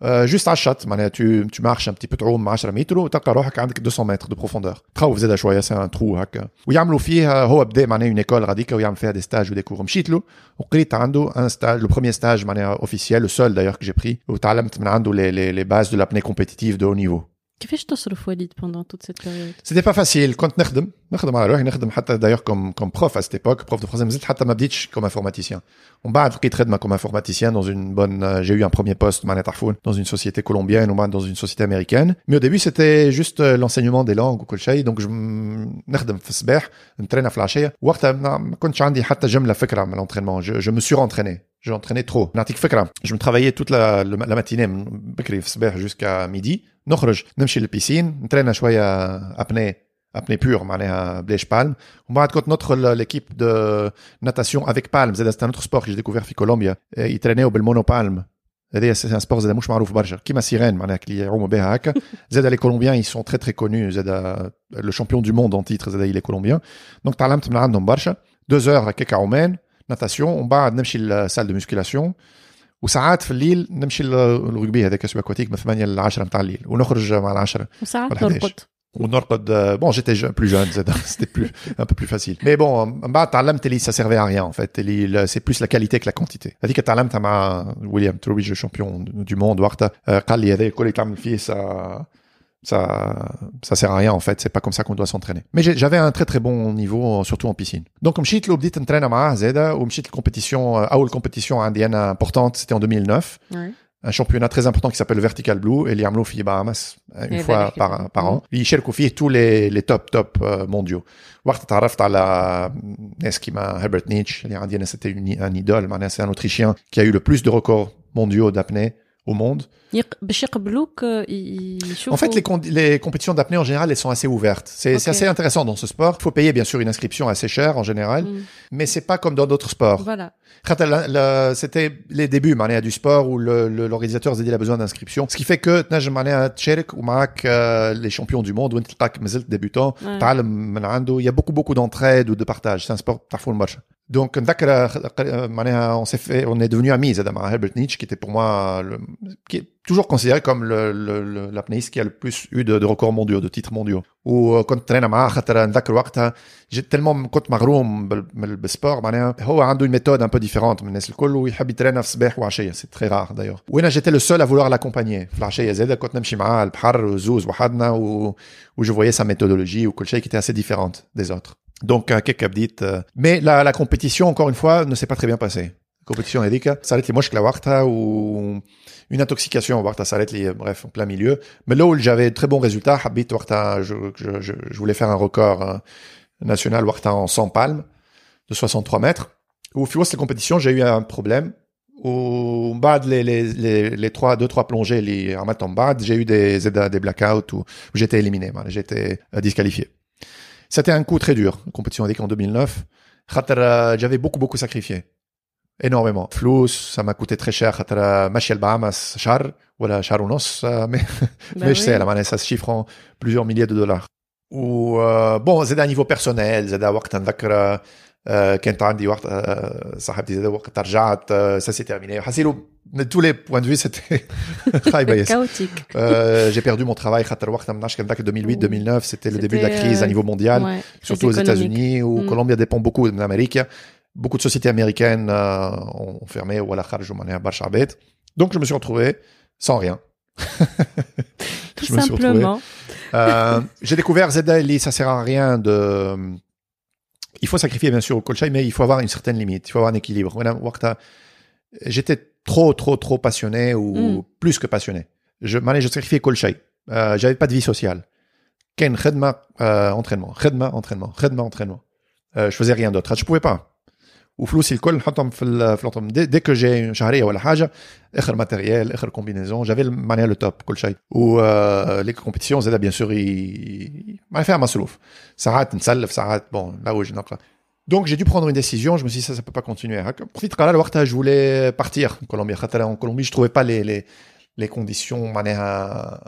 Euh, juste على الشط معناها tu, tu marches un petit peu تعوم 10 متر وتلقى روحك عندك 200 متر de profondeur تخوف زاد شويه سي ان ترو هكا ويعملوا فيه هو بدا معناها اون ايكول غاديكا ويعمل فيها دي ستاج ودي كور مشيت له وقريت عنده ان ستاج لو بروميير ستاج معناها اوفيسيال لو سول دايوغ كو جي بري وتعلمت من عنده لي لي لي باز دو لابني كومبيتيتيف دو نيفو كيفاش تصرف وليد pendant toute cette période سيتي با فاسيل كنت نخدم نخدم على روحي نخدم حتى دايوغ كوم كوم بروف ا سيت ايبوك بروف دو فرونسي مازلت حتى ما بديتش كوم انفورماتيسيان ومن بعد لقيت خدمه كوم انفورماتيسيان dans une bonne j'ai eu un premier poste معناها تعرفون dans une société colombienne ou même dans une société américaine mais au début c'était juste euh, l'enseignement des langues وكل شيء donc je م- نخدم في الصباح نترينا في العشيه وقتها ما ما كنتش عندي حتى جمله فكره من l'entraînement je, je me suis rentraîné je l'entraînais trop نعطيك فكره je me travaillais toute la, la matinée من بكري في الصباح jusqu'à midi نخرج نمشي للبيسين نترينا شويه ابني apnée pure معناها بلاش بالم ومن بعد كنت ندخل l'équipe de natation avec palme زاد c'est un autre sport que j'ai découvert في كولومبيا يترينيو بالمونوبالم هذا سي ان سبور زاد مش معروف برشا كيما سيرين معناها اللي يعوموا بها هكا زاد les colombiens ils sont très très connus زاد le champion du monde en titre زاد il est colombien donc تعلمت من عندهم برشا deux heures هكاك عومان natation ومن بعد نمشي للسال دو مسكيلاسيون وساعات في الليل نمشي للرugby هذاك سوبر اكواتيك من 8 ل 10 نتاع الليل ونخرج مع العشرة وساعات ولا 11. نرقد ونرقد bon j'étais jeune- plus jeune زاد c'était plus un peu plus facile mais bon من بعد تعلمت اللي ça servait à rien en fait اللي ال- c'est plus la qualité que la quantité هذيك تعلمتها مع ويليام ترويج champion du monde وقتها آه، قال لي هذا الكل اللي تعمل فيه ça ça ça sert à rien en fait c'est pas comme ça qu'on doit s'entraîner mais j'ai- j'avais un très très bon niveau surtout en piscine donc مشيت له بديت نترينا معاه زاده ومشيت الكومبيتيسيون اول كومبيتيسيون عندي انا importante c'était en 2009 Ouais. un championnat très important qui s'appelle Vertical Blue et اللي عملوه في Bahamas une إيه، fois بالك par, يبقى. par مم. an يشاركوا فيه tous les les top top euh, mondiaux وقت تعرفت على ناس كيما هربرت نيتش اللي عندي انا c'était une- un idole معناها c'est un autrichien qui a eu le plus de records mondiaux d'apnée monde. En fait, les, compétitions d'apnée en général, elles sont assez ouvertes. C'est assez intéressant dans ce sport. Il faut payer bien sûr une inscription assez chère en général, mais c'est pas comme dans d'autres sports. Voilà. C'était les débuts Manéa, du sport où l'organisateur s'est dit a besoin d'inscription. Ce qui fait que ou euh, les champions du monde, débutants, il y a beaucoup beaucoup d'entraide ou de partage. C'est un sport parfois le match. نذكر euh, معناها on s'est fait on est devenu amis زاد مع Herbert Nietzsche qui était pour moi le, qui est toujours considéré comme le, le, le- l'apnéiste qui a le plus eu de, de records mondiaux, de titres mondiaux. وكنت ترينا معاه خاطر نذكر وقتها جيت تلمون كنت مغروم بال- بال- بالسبور معناها هو عنده une méthode un peu différente من الناس الكل ويحب يترينا في الصباح وعشيه سي تري رار دايور وانا جيتي لو سول افولوار لاكومبانيي في العشيه زاده كنت نمشي معاه البحر وزوز وحدنا و و je voyais sa méthodologie وكل شيء qui était assez différente des autres Donc, un quelques updates. Mais la, la compétition, encore une fois, ne s'est pas très bien passée. Compétition edika, s'arrête les moches la ou une intoxication, warta s'arrête les, bref, en plein milieu. Mais là où j'avais très bons résultats, habit warta, je, je, je, voulais faire un record hein, national warta en 100 palmes de 63 mètres. Au fil de cette compétition, j'ai eu un problème. Au bad, les, les, les, les trois, deux, trois plongées, les en bad, j'ai eu des, des blackouts où j'étais éliminé, j'étais euh, disqualifié. c'était un coup très dur la compétition avec en 2009 خاطر euh, j'avais beaucoup beaucoup sacrifié énormément فلوس ça m'a coûté très cher خاطر ماشي البهاماس شهر ولا شهر ونص euh, mais Bah mais je oui. sais, là, معناها, ça se chiffre en plusieurs milliers de dollars. Ou euh, bon, زاد à niveau personnel, زاد وقت نذكر آه، كانت عندي وقت آه، صاحبتي زاد وقت رجعت آه، ça s'est terminé. de tous les points de vue, c'était chaotique. Euh, j'ai perdu mon travail. 2008-2009, c'était le début de la crise à niveau euh, mondial, surtout aux États-Unis, où mm. Colombie dépend beaucoup de l'Amérique. Beaucoup de sociétés américaines euh, ont fermé ou à la Donc, je me suis retrouvé sans rien. Tout simplement. J'ai découvert Zedali, ça sert à rien de. Il faut sacrifier, bien sûr, au colchai, mais il faut avoir une certaine limite, il faut avoir un équilibre. J'étais trop, trop, trop passionné ou hmm. plus que passionné. Je, mané, je sacrifiais Kolchai. Euh, j'avais pas de vie sociale. Ken, Redma, euh, entraînement. Redma, entraînement. Redma, entraînement. Euh, je faisais rien d'autre. Ah, je pouvais pas. Ou flou, si le col, dès que j'ai une charrière ou la haja, le matériel, la combinaison, j'avais le le top, Kolchai. Ou euh, les compétitions, c'est là, bien sûr, il m'a fait un maslouf. Ça rate, une salle, ça rate, bon, là où je n'en Donc j'ai dû prendre une décision, je me suis dit ça ça peut pas continuer. هكا. وقت قرار وقتها je voulais partir en Colombie خاطر en Colombie je trouvais pas les les les conditions معناها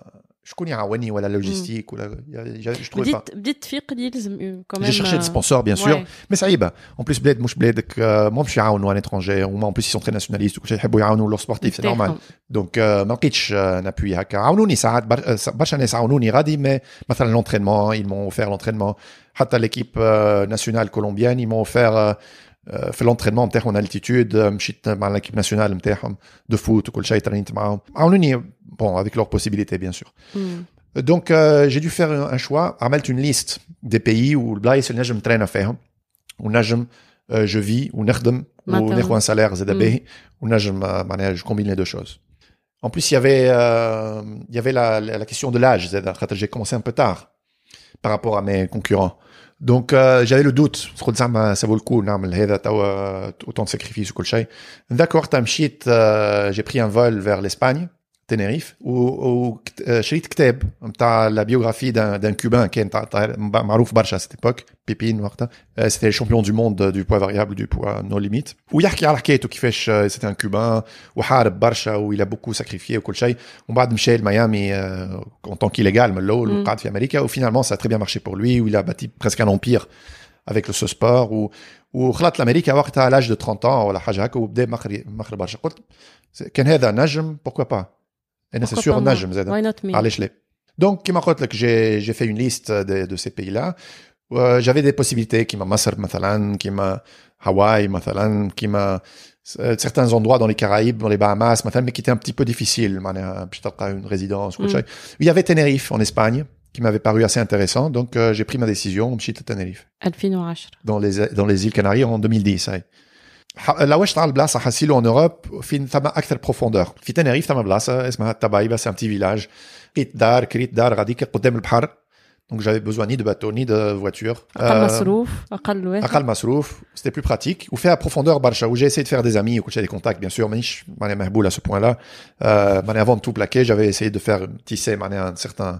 شكون يعاوني ولا لوجيستيك ولا je trouvais pas. بديت بديت تفيق اللي لازم quand même. J'ai cherché des euh, sponsors, bien sûr. ouais. Mais صعيبة. En plus, بلاد مش بلادك euh, ما مش يعاونوا un étranger. Ou en plus, ils sont très nationalistes. وكل شيء يحبوا يعاونوا leurs sportifs. C'est normal. بتاعهم. Donc, euh, ما لقيتش euh, un appui هكا. عاونوني ساعات بر- euh, برشا ناس عاونوني غادي mais مثلا l'entraînement, ils m'ont offert l'entraînement. حتى l'équipe euh, nationale colombienne, ils m'ont offert euh, euh, في l'entraînement نتاعهم en altitude. euh, مشيت مع l'équipe nationale نتاعهم de foot وكل شيء ترينت معاهم. عاونوني bon avec leurs possibilités bien sûr. Mm. Donc, euh, j'ai dû faire un un choix. عملت une liste des pays où البلايص اللي نجم نترينا فيهم ونجم euh, je vis ونخدم مثلاً. وناخذ un salaire زاد مم. باهي ونجم euh, معناها je combine les deux choses. En plus, il y avait, euh, il y avait la, la, la question de l'âge. زاد خاطر j'ai commencé un peu tard par rapport à mes concurrents. Donc, euh, j'avais le doute. قلت زعما ça vaut le coup نعمل هذا توا autant de sacrifices وكل شيء. نذكر وقتها مشيت euh, j'ai pris un vol vers l'Espagne تنريف وشريت كتاب نتاع لا بيوغرافي دان دان كوبان كان تاع- تاع- معروف برشا سيت ايبوك بيبين وقتها سيتي شامبيون دو موند دو بوا فاريابل دو بوا نو ليميت ويحكي على حكايته كيفاش سيتي ان كوبان وحارب برشا ويلا بوكو ساكريفيي وكل شيء ومن بعد مشى لميامي en tant qu'illégal من الاول مم. وقعد في امريكا وفينالمون ça a très bien marché pour lui où il a bâti presque un empire avec ce sport و وخلط لامريكا وقتها à l'âge de 30 ans ولا حاجه هكا وبدا مخري مخري برشا قلت كان هذا نجم pourquoi pas انا سي Pourquoi سور pas moi? نجم زاد Why not me? علاش لا دونك كيما قلت لك جي جي في اون ليست دو, de ces pays là جافي دي possibilités كيما مصر مثلا كيما هاواي مثلا كيما certains endroits dans les Caraïbes, dans les Bahamas, مثلا, mais qui étaient un petit peu difficiles, معناها باش تلقى une résidence ou Mm. شيء. Il y avait Tenerife en Espagne qui m'avait paru assez intéressant, donc euh, j'ai pris ma décision, مشيت لتنريف 2010 dans les dans les îles Canaries en 2010 هاي. ح- لوش تاع البلاصه حسيلو en Europe فين ثم اكثر بروفوندور في تنريف ثم بلاصه اسمها تبايبه سي ان بتي فيلاج كريت دار كريت دار غاديك قدام البحر دونك j'avais besoin ni de bateau ni de voiture اقل Euh, مصروف اقل واحد اقل مصروف c'était plus pratique وفيها بروفوندور برشا où j'ai essayé de faire des amis وكل شيء des contacts bien sûr مانيش معناها مهبول à ce point là euh, معناها avant de tout plaquer j'avais essayé de faire tisser معناها un certain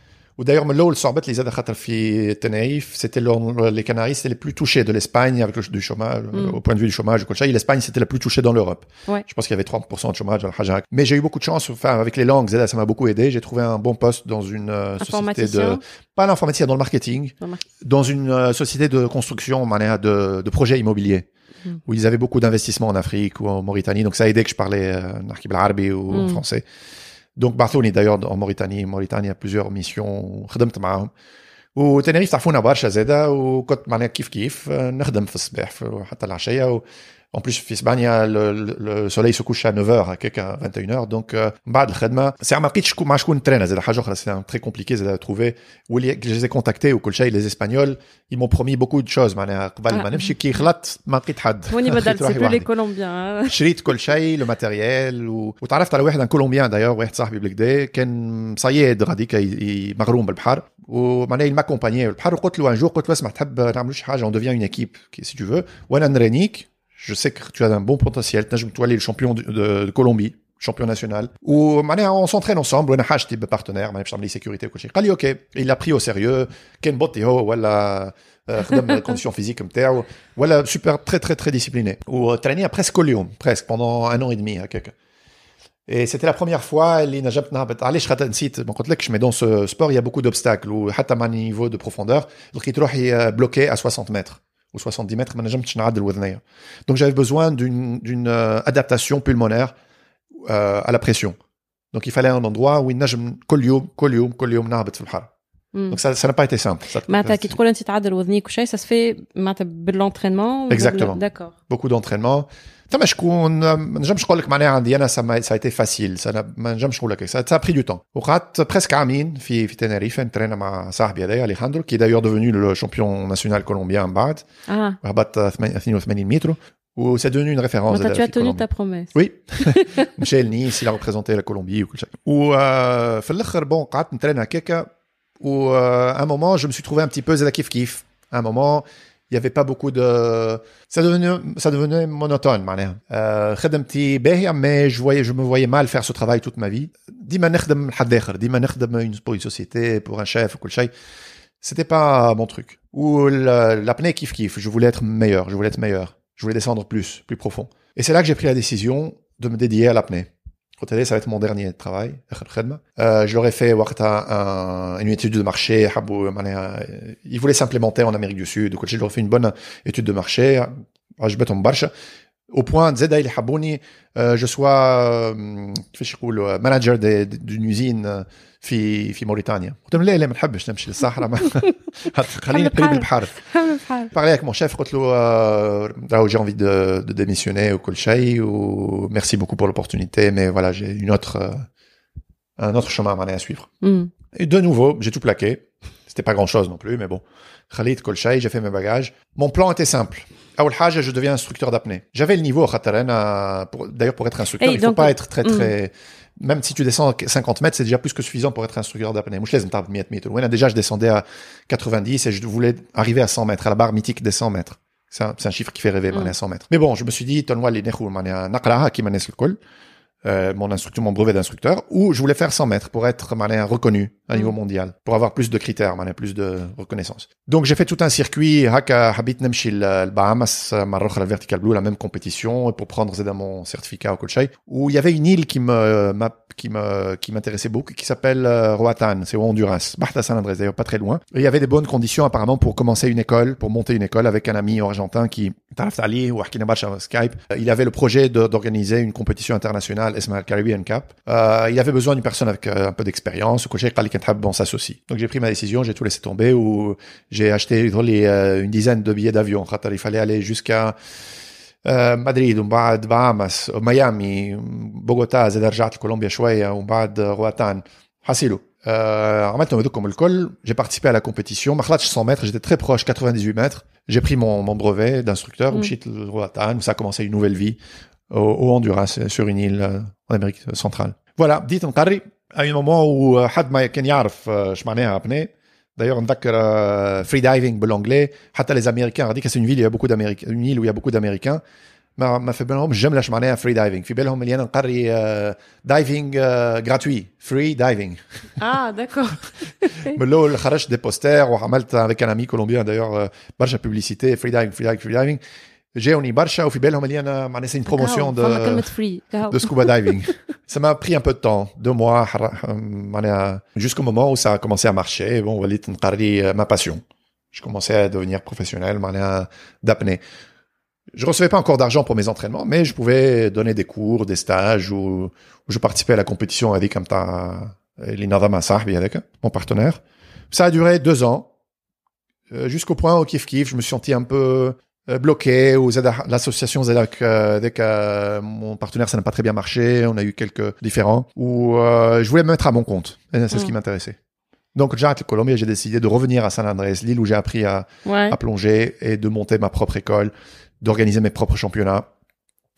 ودايوغ من الاول صعبت لي زاده خاطر في تنايف سيتي لي كناري سيتي لي بلو توشي de l'Espagne avec le du chômage Mm. au point de vue du chômage وكل شيء l'Espagne c'était la plus touchée dans l'Europe Ouais. je pense qu'il y avait 30% de chômage ولا حاجه هكا. mais j'ai eu beaucoup de chance enfin avec les langues زاده ça m'a beaucoup aidé j'ai trouvé un bon poste dans une euh, société informaticien de pas l'informaticien dans le marketing Dans le dans une euh, société de construction معناها de, de projets immobiliers Mm. où ils avaient beaucoup d'investissements en Afrique ou en Mauritanie donc ça a aidé que je parlais euh, نحكي بالعربي ou Mm. français دونك بعثوني دايور موريتاني موريتانيا بليزيور ميسيون خدمت معاهم وتنريف تعرفونا برشا زاده وكنت معناها كيف كيف نخدم في الصباح حتى العشيه En plus, في اسبانيا le, le, le soleil se couche à 9h, هكاك à 21h, donc euh, من بعد الخدمه ساعه ما لقيتش شكون- مع شكون ترينا زاد حاجه اخرى سي تري كومبليكي زاد trouver واللي je les ai contactés وكل شيء les espagnols ils m'ont promis beaucoup de choses معناها قبل ما آه. نمشي كي خلطت ما لقيت حد هوني لقيت بدلت سي روحي بلو لي وحدي. كولومبيان شريت كل شيء لو ماتيريال و... وتعرفت على واحد ان كولومبيان دايور واحد صاحبي بالكدا كان صياد غاديك ي- ي- مغروم بالبحر ومعناها il m'accompagnait بالبحر وقلت له un jour قلت له اسمع تحب نعملوا شي حاجه on devient une équipe si tu veux وانا نرانيك je sais que tu as un bon potentiel تنجم تولي le champion de, de, de Colombie champion national ومعناها on s'entraîne ensemble وانا حاجتي ببارتنير معناها باش نعمل لي سيكوريتي وكل شيء قال لي اوكي il l'a pris au sérieux كان بوتي هو ولا آه، خدم الكونديسيون فيزيك نتاعو ولا سوبر تري تري تري ديسيبليني وترينيا presque كل يوم presque pendant un an et demi هكاك Et c'était la première fois اللي نجمت نهبط علاش خاطر نسيت ما قلت لكش mais dans ce sport il y a beaucoup d'obstacles وحتى مع niveau de profondeur لقيت روحي bloqué à 60 mètres ou 70 mètres ما نجمتش نعدل وذنيا donc j'avais besoin d'une d'une euh, adaptation pulmonaire euh, à la pression donc il fallait un endroit où نجم كل يوم كل يوم كل يوم نهبط في البحر donc ça ça n'a pas été simple Ça- معناتها كي تقول انت تعدل وذنيك وشيء سا سفي معناتها بالونترينمون Exactement. داكور beaucoup d'entraînement ثم شكون ما نجمش نقول لك معناها عندي انا ça m'a- ça a été facile ça n'a- ما نجمش نقول لك ça, ça a pris du temps وقعدت presque عامين في في تنريف نترينا مع صاحبي هذايا اليخاندرو qui est d'ailleurs devenu le champion national colombien من بعد اه هبط 82 متر و c'est devenu une référence معناتها tu زادة as في tenu كولومبيا. ta promesse Oui. مشى لنيس il a représenté la Colombie وكل شيء وفي الاخر بون قعدت نترين هكاكا و euh, à un moment je me suis trouvé un petit peu زاد كيف كيف à un moment il y avait pas beaucoup de ça devenait ça devenait monotone معناها euh, خدمتي باهية mais je voyais je me voyais mal faire ce travail toute ma vie ديما نخدم لحد اخر ديما نخدم une pour une société pour un chef وكل شيء c'était pas mon truc ou la- l'apnée kiff kiff je voulais être meilleur je voulais être meilleur je voulais descendre plus plus profond et c'est là que j'ai pris la décision de me dédier à l'apnée ça va être mon dernier travail, euh, je leur ai fait un, une étude de marché, euh, ils voulaient s'implémenter en Amérique du Sud, donc je leur ai fait une bonne étude de marché, ah, je en barche, au point زاد اللي حبوني euh, je sois euh, كيفاش يقولوا manager de- de- d'une usine euh, في في موريتانيا قلت لهم لا لا ما نحبش نمشي للصحراء ما خليني حب قريب البحر. البحر بحال parlé avec mon chef قلت له euh, راهو j'ai envie de, de démissionner وكل شيء و merci beaucoup pour l'opportunité mais voilà j'ai une autre euh, un autre chemin معناها à suivre مم. et de nouveau j'ai tout plaqué c'était pas grand chose non plus mais bon خليت كل شيء j'ai fait mes bagages mon plan était simple أول حاجة je deviens instructeur d'apnée. J'avais le niveau à pour d'ailleurs pour être instructeur, il ne faut pas être très très mm. même si tu descends 50 mètres, c'est déjà plus que suffisant pour être instructeur d'apnée. déjà je descendais à 90 et je voulais arriver à 100 mètres à la barre mythique des 100 mètres. C'est un, chiffre qui fait rêver, mm. à 100 mètres. Mais bon, je me suis dit, tonwa les qui euh, mon instructeur, mon brevet d'instructeur, ou je voulais faire 100 mètres pour être malin reconnu à niveau mm. mondial, pour avoir plus de critères, malin, plus de reconnaissance. Donc j'ai fait tout un circuit, haka habit nemshi euh, le Bahamas, euh, Maroc, la Vertical Blue, la même compétition, pour prendre dans mon certificat au Colchai, où il y avait une île qui me, qui me, qui m'intéressait beaucoup, qui s'appelle Roatan, c'est au Honduras, Barta San Andrés, d'ailleurs pas très loin. Il y avait des bonnes conditions apparemment pour commencer une école, pour monter une école avec un ami argentin qui, Skype, il avait le projet d'organiser une compétition internationale اسمها Caribbean Cup. Euh, il avait besoin d'une personne avec euh, un peu d'expérience. Coach قال لي كان حابب on s'associe. Donc j'ai pris ma décision, j'ai tout laissé tomber où j'ai acheté les, euh, une dizaine de billets d'avion. خاطر Il fallait aller jusqu'à آه، مدريد ومن بعد بهاماس ميامي بوغوتا زاد رجعت لكولومبيا شويه ومن بعد رواتان حاسيلو آه، عملتهم هذوكم الكل j'ai participé à la compétition ما خلطش 100 mètres j'étais très proche 98 mètres j'ai pris mon, mon brevet d'instructeur ومشيت لرواتان ça a commencé une nouvelle vie au, au Honduras sur une île euh, en Amérique centrale voilà بديت نقري à un moment où euh, حد ما كان يعرف آه، اش معناها ابني D'ailleurs, نذكر فري دايفنج بالانجلي حتى les Américains هذيك c'est une ville où il y a beaucoup d'Américains une île où il y a beaucoup d'Américains ما ما في بالهم جمله اش معناها فري دايفنج في بالهم اللي انا نقري دايفنج جراتوي فري دايفنج Ah, d'accord. من الاول خرجت دي بوستر وعملت avec un ami colombien d'ailleurs euh, برشا بوبليسيتي فري دايفنج فري دايفنج فري دايفنج جاوني برشا وفي بالهم اللي انا معناها سي une promotion de فما كلمة فري de scuba diving. ça m'a pris un peu de temps, deux mois, حر- معناها, jusqu'au moment où ça a commencé à marcher. Bon, وليت نقري euh, ma passion. Je commençais à devenir professionnel معناها d'apnée. Je recevais pas encore d'argent pour mes entraînements, mais je pouvais donner des cours, des stages où, où je participais à la compétition avec Linadama Sahbi avec mon partenaire. Ça a duré deux ans, euh, jusqu'au point où kiff kiff, je me suis senti un peu euh, euh, bloqué ou l'association ZADAC avec euh, euh, mon partenaire ça n'a pas très bien marché on a eu quelques différents où euh, je voulais me mettre à mon compte c'est ce qui mm. m'intéressait donc j'arrête le Colombie j'ai décidé de revenir à San Andrés l'île où j'ai appris à, plonger et de monter ma propre école d'organiser mes propres championnats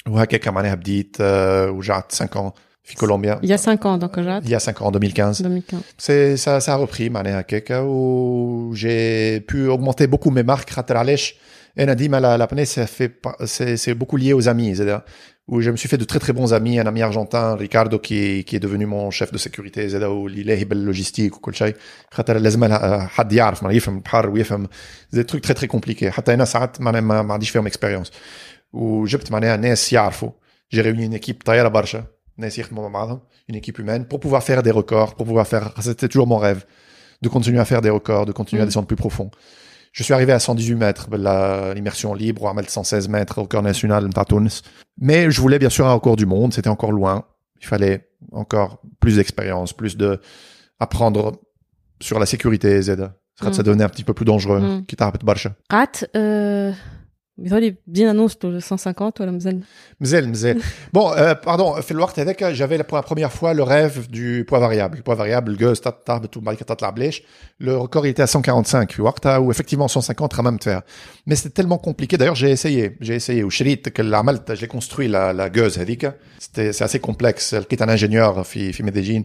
où à Abdit où j'ai 5 ans Colombien. Il y a 5 ans, donc Il y a 5 ans, en 2015. 2015. Ça, a repris, Mané Hakeka, où j'ai pu augmenter beaucoup mes marques, Rataralèche, علاش انا ديما la- l'apnée ça fait pas- c'est, c'est beaucoup lié aux amis, c'est-à-dire où je me suis fait de très très bons amis, un ami argentin, Ricardo, qui, qui est devenu mon chef de sécurité, زاد واللي لاهي باللوجيستيك وكل شيء, خاطر لازم لها حد يعرف معناها يفهم البحر ويفهم des trucs très très compliqués, حتى انا ساعات معناها ما ما عنديش فيهم expérience. وجبت معناها ناس يعرفوا. J'ai réuni une équipe طايره برشا, ناس يخدموا مع بعضهم, une équipe humaine, pour pouvoir faire des records, pour pouvoir faire, c'était toujours mon rêve, de continuer à faire des records, de continuer à Mm. descendre plus profond. Je suis arrivé à 118 mètres, l'immersion libre, à 116 mètres au cœur national de Mais je voulais bien sûr un record du monde, c'était encore loin. Il fallait encore plus d'expérience, plus de apprendre sur la sécurité, Z. Ça mm. devenait un petit peu plus dangereux. Mm. Quitte à Barsha. قعدت آه، بيظهرلي بدينا نوصلوا ل 150 ولا مازال مزال مزال bon euh, pardon في الوقت هذاك j'avais pour la première fois le rêve du poids variable le poids variable الجوز تهبط وبعد كده تطلع بليش le record il était à 145 في وقتها où effectivement 150 خممت فيها mais c'était tellement compliqué d'ailleurs j'ai essayé j'ai essayé وشريت اللي عملت j'ai construit la la جوز هذيك c'était c'est assez complexe لقيت un ingénieur في في ميديجين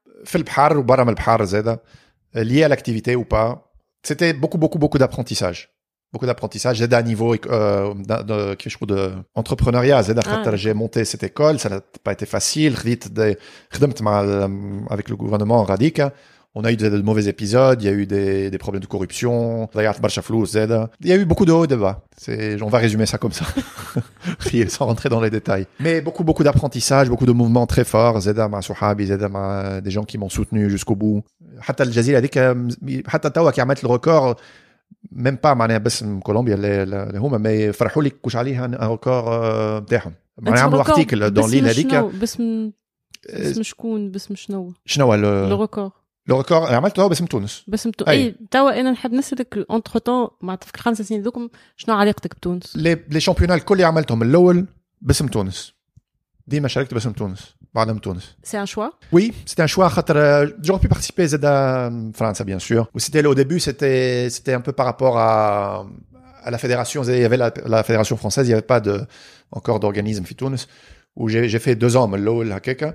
في البحر وبرا من البحر زاد lié à l'activité ou pas c'était beaucoup beaucoup beaucoup d'apprentissage beaucoup d'apprentissage زاد à niveau euh, d'un- de كيفاش نقول de entrepreneuriat زاد خاطر j'ai monté cette école ça n'a pas été facile خديت des- خدمت مع ال- avec le gouvernement Radika on a eu de, de mauvais épisodes, il y a eu des, des problèmes de corruption, ضيعت برشا فلوس زاد. il y a eu beaucoup de hauts et de bas. C'est, on va résumer ça comme ça, sans rentrer dans les détails. Mais beaucoup, beaucoup d'apprentissage, beaucoup de mouvements très forts, زاد مع صحابي, زاد مع des gens qui m'ont soutenu jusqu'au bout. حتى الجزيرة هذيك حتى توا كي عملت الريكورد ميم با معناها باسم كولومبيا اللي, اللي هما ما يفرحوا لك كوش عليها ان ريكور آه، بتاعهم معناها عملوا ارتيكل دون لين هذيك باسم باسم شكون باسم شنو شنو هو لو لو ريكورد ريكور عملته باسم تونس باسم تو أي. اي توا انا نحب نسالك اونتر تون معناتها في الخمس سنين ذوكم شنو علاقتك بتونس؟ لي لي شامبيونات الكل اللي عملتهم الاول باسم تونس ديما شاركت باسم تونس بعلم تونس سي ان شوا Oui, c'était un choix. خاطر, euh, J'aurais pu participer à Zeda France, bien sûr. Ou C'était au début, c'était c'était un peu par rapport à à la fédération. Il y avait la, la fédération française, il n'y avait pas de encore d'organisme في تونس. Où j'ai j'ai fait deux ans من الأول هكاكا.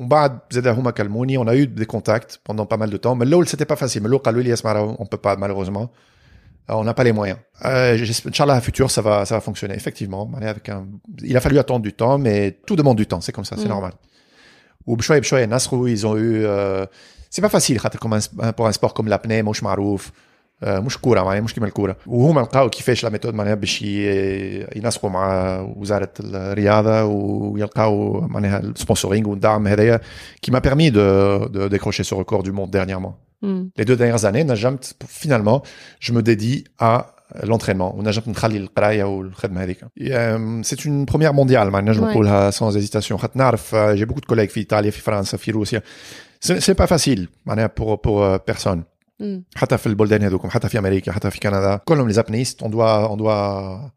on a eu des contacts pendant pas mal de temps. Mais l'eau, c'était pas facile. On peut pas, malheureusement. Euh, on n'a pas les moyens. Euh, Inch'Allah, à futur, ça va, ça va fonctionner. Effectivement. Avec un... Il a fallu attendre du temps, mais tout demande du temps. C'est comme ça, c'est mm. normal. Ou Bchoy et Nasrou, ils ont eu, euh... c'est pas facile, pour un sport comme l'apnée, Mosh Marouf, مش كوره معناها مش كيما الكوره وهما لقاو كيفاش لا ميثود معناها باش ي- ينسقوا مع وزاره الرياضه ويلقاو معناها السبونسورينغ والدعم هذايا qui m'a permis de, de décrocher ce record du monde dernièrement. مم. Les deux dernières années, نجمت finalement, je me dédie à l'entraînement ونجمت نخلي القرايه والخدمه هذيك. Euh, C'est une première mondiale معناها نجم Ouais. نقولها sans hésitation. خاطر نعرف آه، j'ai beaucoup de collègues في ايطاليا في فرنسا في روسيا. C'est c'est pas facile معناها pour pour euh, personne. مم. حتى في البلدان هذوكم حتى في أمريكا حتى في كندا كلهم لي زابنيست اون دوا اون دوا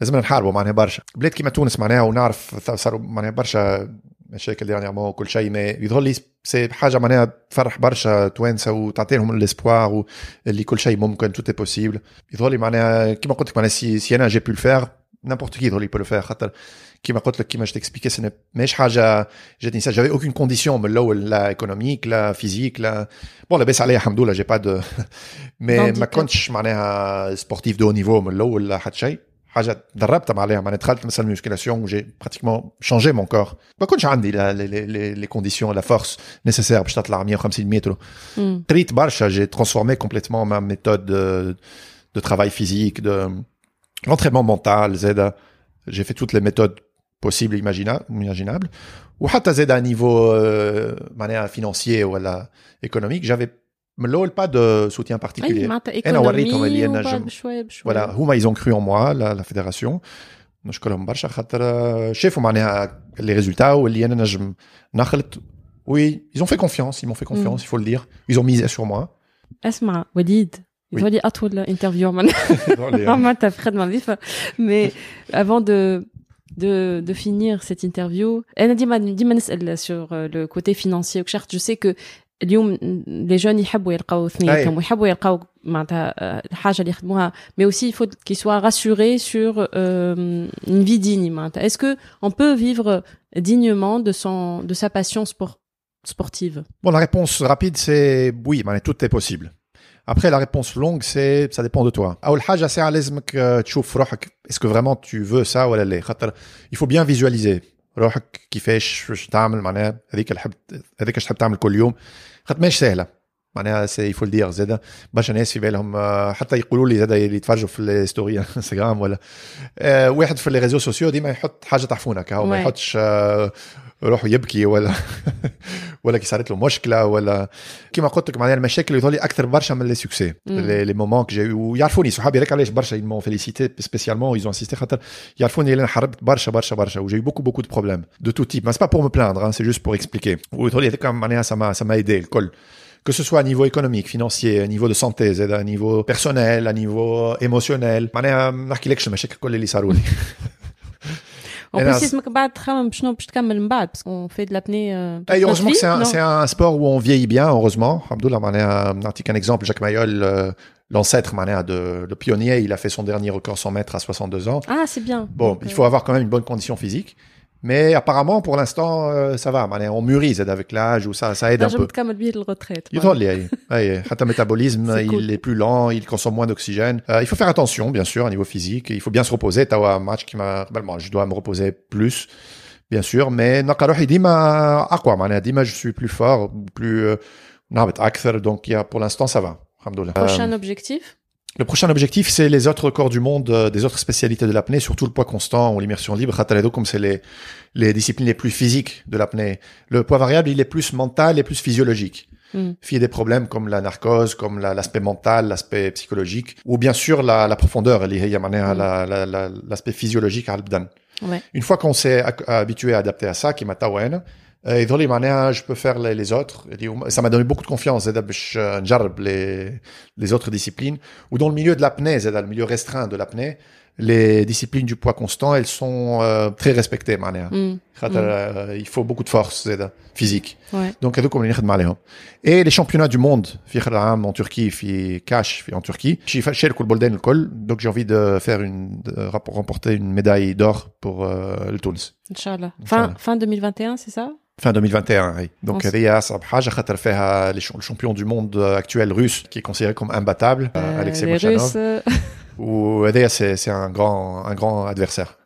لازم نحاربوا معناها برشا. بلاد كيما تونس معناها ونعرف صاروا معناها برشا مشاكل ديرنيغمون وكل شيء ما يظهر لي سي حاجة معناها تفرح برشا توانسة وتعطي لهم الاسبوار اللي كل شيء ممكن توت بوسيبل يظهر لي معناها كيما قلت لك معناها سي سي أنا جي بو الفير نيمبورت كي يظهر لي بو لو فير خاطر كيما قلت لك كيما جو تكسبيكي سي ماهيش حاجه جاتني سا جافي اوكين كونديسيون من الاول لا ايكونوميك لا فيزيك لا بون لاباس عليا الحمد لله جي با دو مي ما Handicap. كنتش معناها سبورتيف دو نيفو من الاول لا حتى شيء حاجه دربت عليها معناها دخلت مثلا الميسكيلاسيون وجي براتيكمون شانجي مون كور ما كنتش عندي لي كونديسيون لا فورس نيسيسير باش تطلع 150 متر مم. قريت برشا جي ترانسفورمي كومبليتمون ما ميثود دو de travail physique, de l'entraînement mental, زاد j'ai fait toutes les méthodes possibles et imagina- imaginables. وحتى زاد à niveau euh, معناها financier ولا économique, j'avais من الاول pas de soutien اي particulier. معناتها أنا وريتهم ايكونومي اللي أنا وبعد جم- بشويه بشويه Voilà, هما ils ont cru en moi, la, la fédération. نشكرهم برشا خاطر آه، شافوا معناها les résultats واللي انا نجم نخلط. Oui, ils ont fait confiance, ils m'ont fait confiance, il faut le dire. Ils ont misé sur moi. اسمع وليد Oui. يظهر لي اطول انترفيو من معناتها في خدمه نظيفه مي افون دو de, de finir cette interview انا ديما ديما نسال sur le côté financier وكشخت جو سي كو اليوم لي جون يحبوا يلقاو ثنيتهم أي. ويحبوا يلقاو معناتها آه، الحاجه اللي يخدموها مي aussi il faut qu'ils soient rassurés sur euh, une vie digne معناتها est-ce que on peut vivre dignement de son de sa passion sport, sportive Bon, la réponse rapide, c'est oui, mais tout est possible. Après, la réponse longue, c'est ça dépend de toi. أول حاجة ساعة لازمك آه، تشوف روحك est-ce que vraiment tu veux ça ولا لا خاطر il faut bien visualiser روحك كيفاش واش تعمل معناها هذيك اللي حب هذيك اش تحب تعمل كل يوم خاطر ماهيش سهلة معناها سي يفو الدير زاد برشا ناس في بالهم آه، حتى يقولوا لي زاد اللي يتفرجوا في الستوري انستغرام ولا آه، واحد في لي ريزو سوسيو ديما يحط حاجه تحفونك هو ما Ouais. يحطش آه، روحه يبكي ولا ولا كي صارت له مشكله ولا كيما قلت لك معناها المشاكل يظهر لي اكثر برشا من لي سوكسي لي لي مومون كي جي ويعرفوني صحابي هذاك علاش برشا ils m'ont félicité spécialement ils ont insisté خاطر يعرفوني اللي انا حاربت برشا برشا برشا وجي beaucoup beaucoup de problèmes de tout type mais c'est pas pour me plaindre hein, c'est juste pour expliquer ويظهر لي هذاك معناها ça m'a ça m'a aidé الكل que ce soit à niveau économique, financier, à niveau de santé, زاد à niveau personnel, à niveau émotionnel. معناها ما نحكيلكش المشاكل كل اللي صاروا لي. Eh en ben, Et eh, heureusement que c'est un, c'est un sport où on vieillit bien, heureusement. Abdullah, un exemple, Jacques Mayol, euh, l'ancêtre de le pionnier, il a fait son dernier record 100 mètres à 62 ans. Ah, c'est bien. Bon, il faut avoir quand même une bonne condition physique. Mais apparemment, pour l'instant, euh, ça va. Allez, on mûrit, ça, avec l'âge, ou ça, ça aide un peu. retraite. Euh, le métabolisme, il est plus lent, il consomme moins d'oxygène. Euh, il faut faire attention, bien sûr, au niveau physique. Il faut bien se reposer. T'as un match qui m'a, ben, je dois me reposer plus, bien sûr. Mais, dima, à quoi, man? dima, je suis plus fort, plus, euh, donc, il y a, pour l'instant, ça va. Prochain euh, objectif? Le prochain objectif, c'est les autres records du monde, euh, des autres spécialités de l'apnée, surtout le poids constant ou l'immersion libre. Hataledo, comme c'est les, les disciplines les plus physiques de l'apnée. Le poids variable, il est plus mental et plus physiologique. Mmh. Il y a des problèmes comme la narcose, comme l'aspect mental, l'aspect psychologique, ou bien sûr la, la profondeur, l'aspect mmh. la, la, physiologique à ouais. Une fois qu'on s'est habitué à adapter à ça, qui m'a يظهر لي معناها je peux faire les, les autres. Et dit- Ça m'a donné beaucoup de confiance زاد باش نجرب les, les autres disciplines. Ou dans le milieu de l'apnée, زاد le milieu restreint de l'apnée, les disciplines du poids constant, elles sont euh, très respectées معناها. Mm. خاطر euh, il faut beaucoup de force زاد physique. Ouais. Donc هذوك اللي نخدم عليهم. Et les championnats du monde في اخر العام en Turquie في كاش في en Turquie. شي شاركوا البلدان الكل. Donc j'ai envie de faire une de rap- remporter une médaille d'or pour euh, le Tunis. Inch'Allah. Fin, Inch'Allah. fin 2021, c'est ça fin 2021. Oui. Donc Ria Sabha, Jachatr le champion du monde euh, actuel russe, qui est considéré comme imbattable, euh, euh Alexei euh. Ou Ria, c'est un grand, un grand adversaire.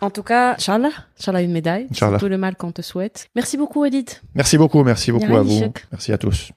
en tout cas, Inch'Allah, Inch'Allah une médaille. C'est tout le mal qu'on te souhaite. Merci beaucoup, Edith. Merci beaucoup, merci beaucoup à vous. Merci à tous.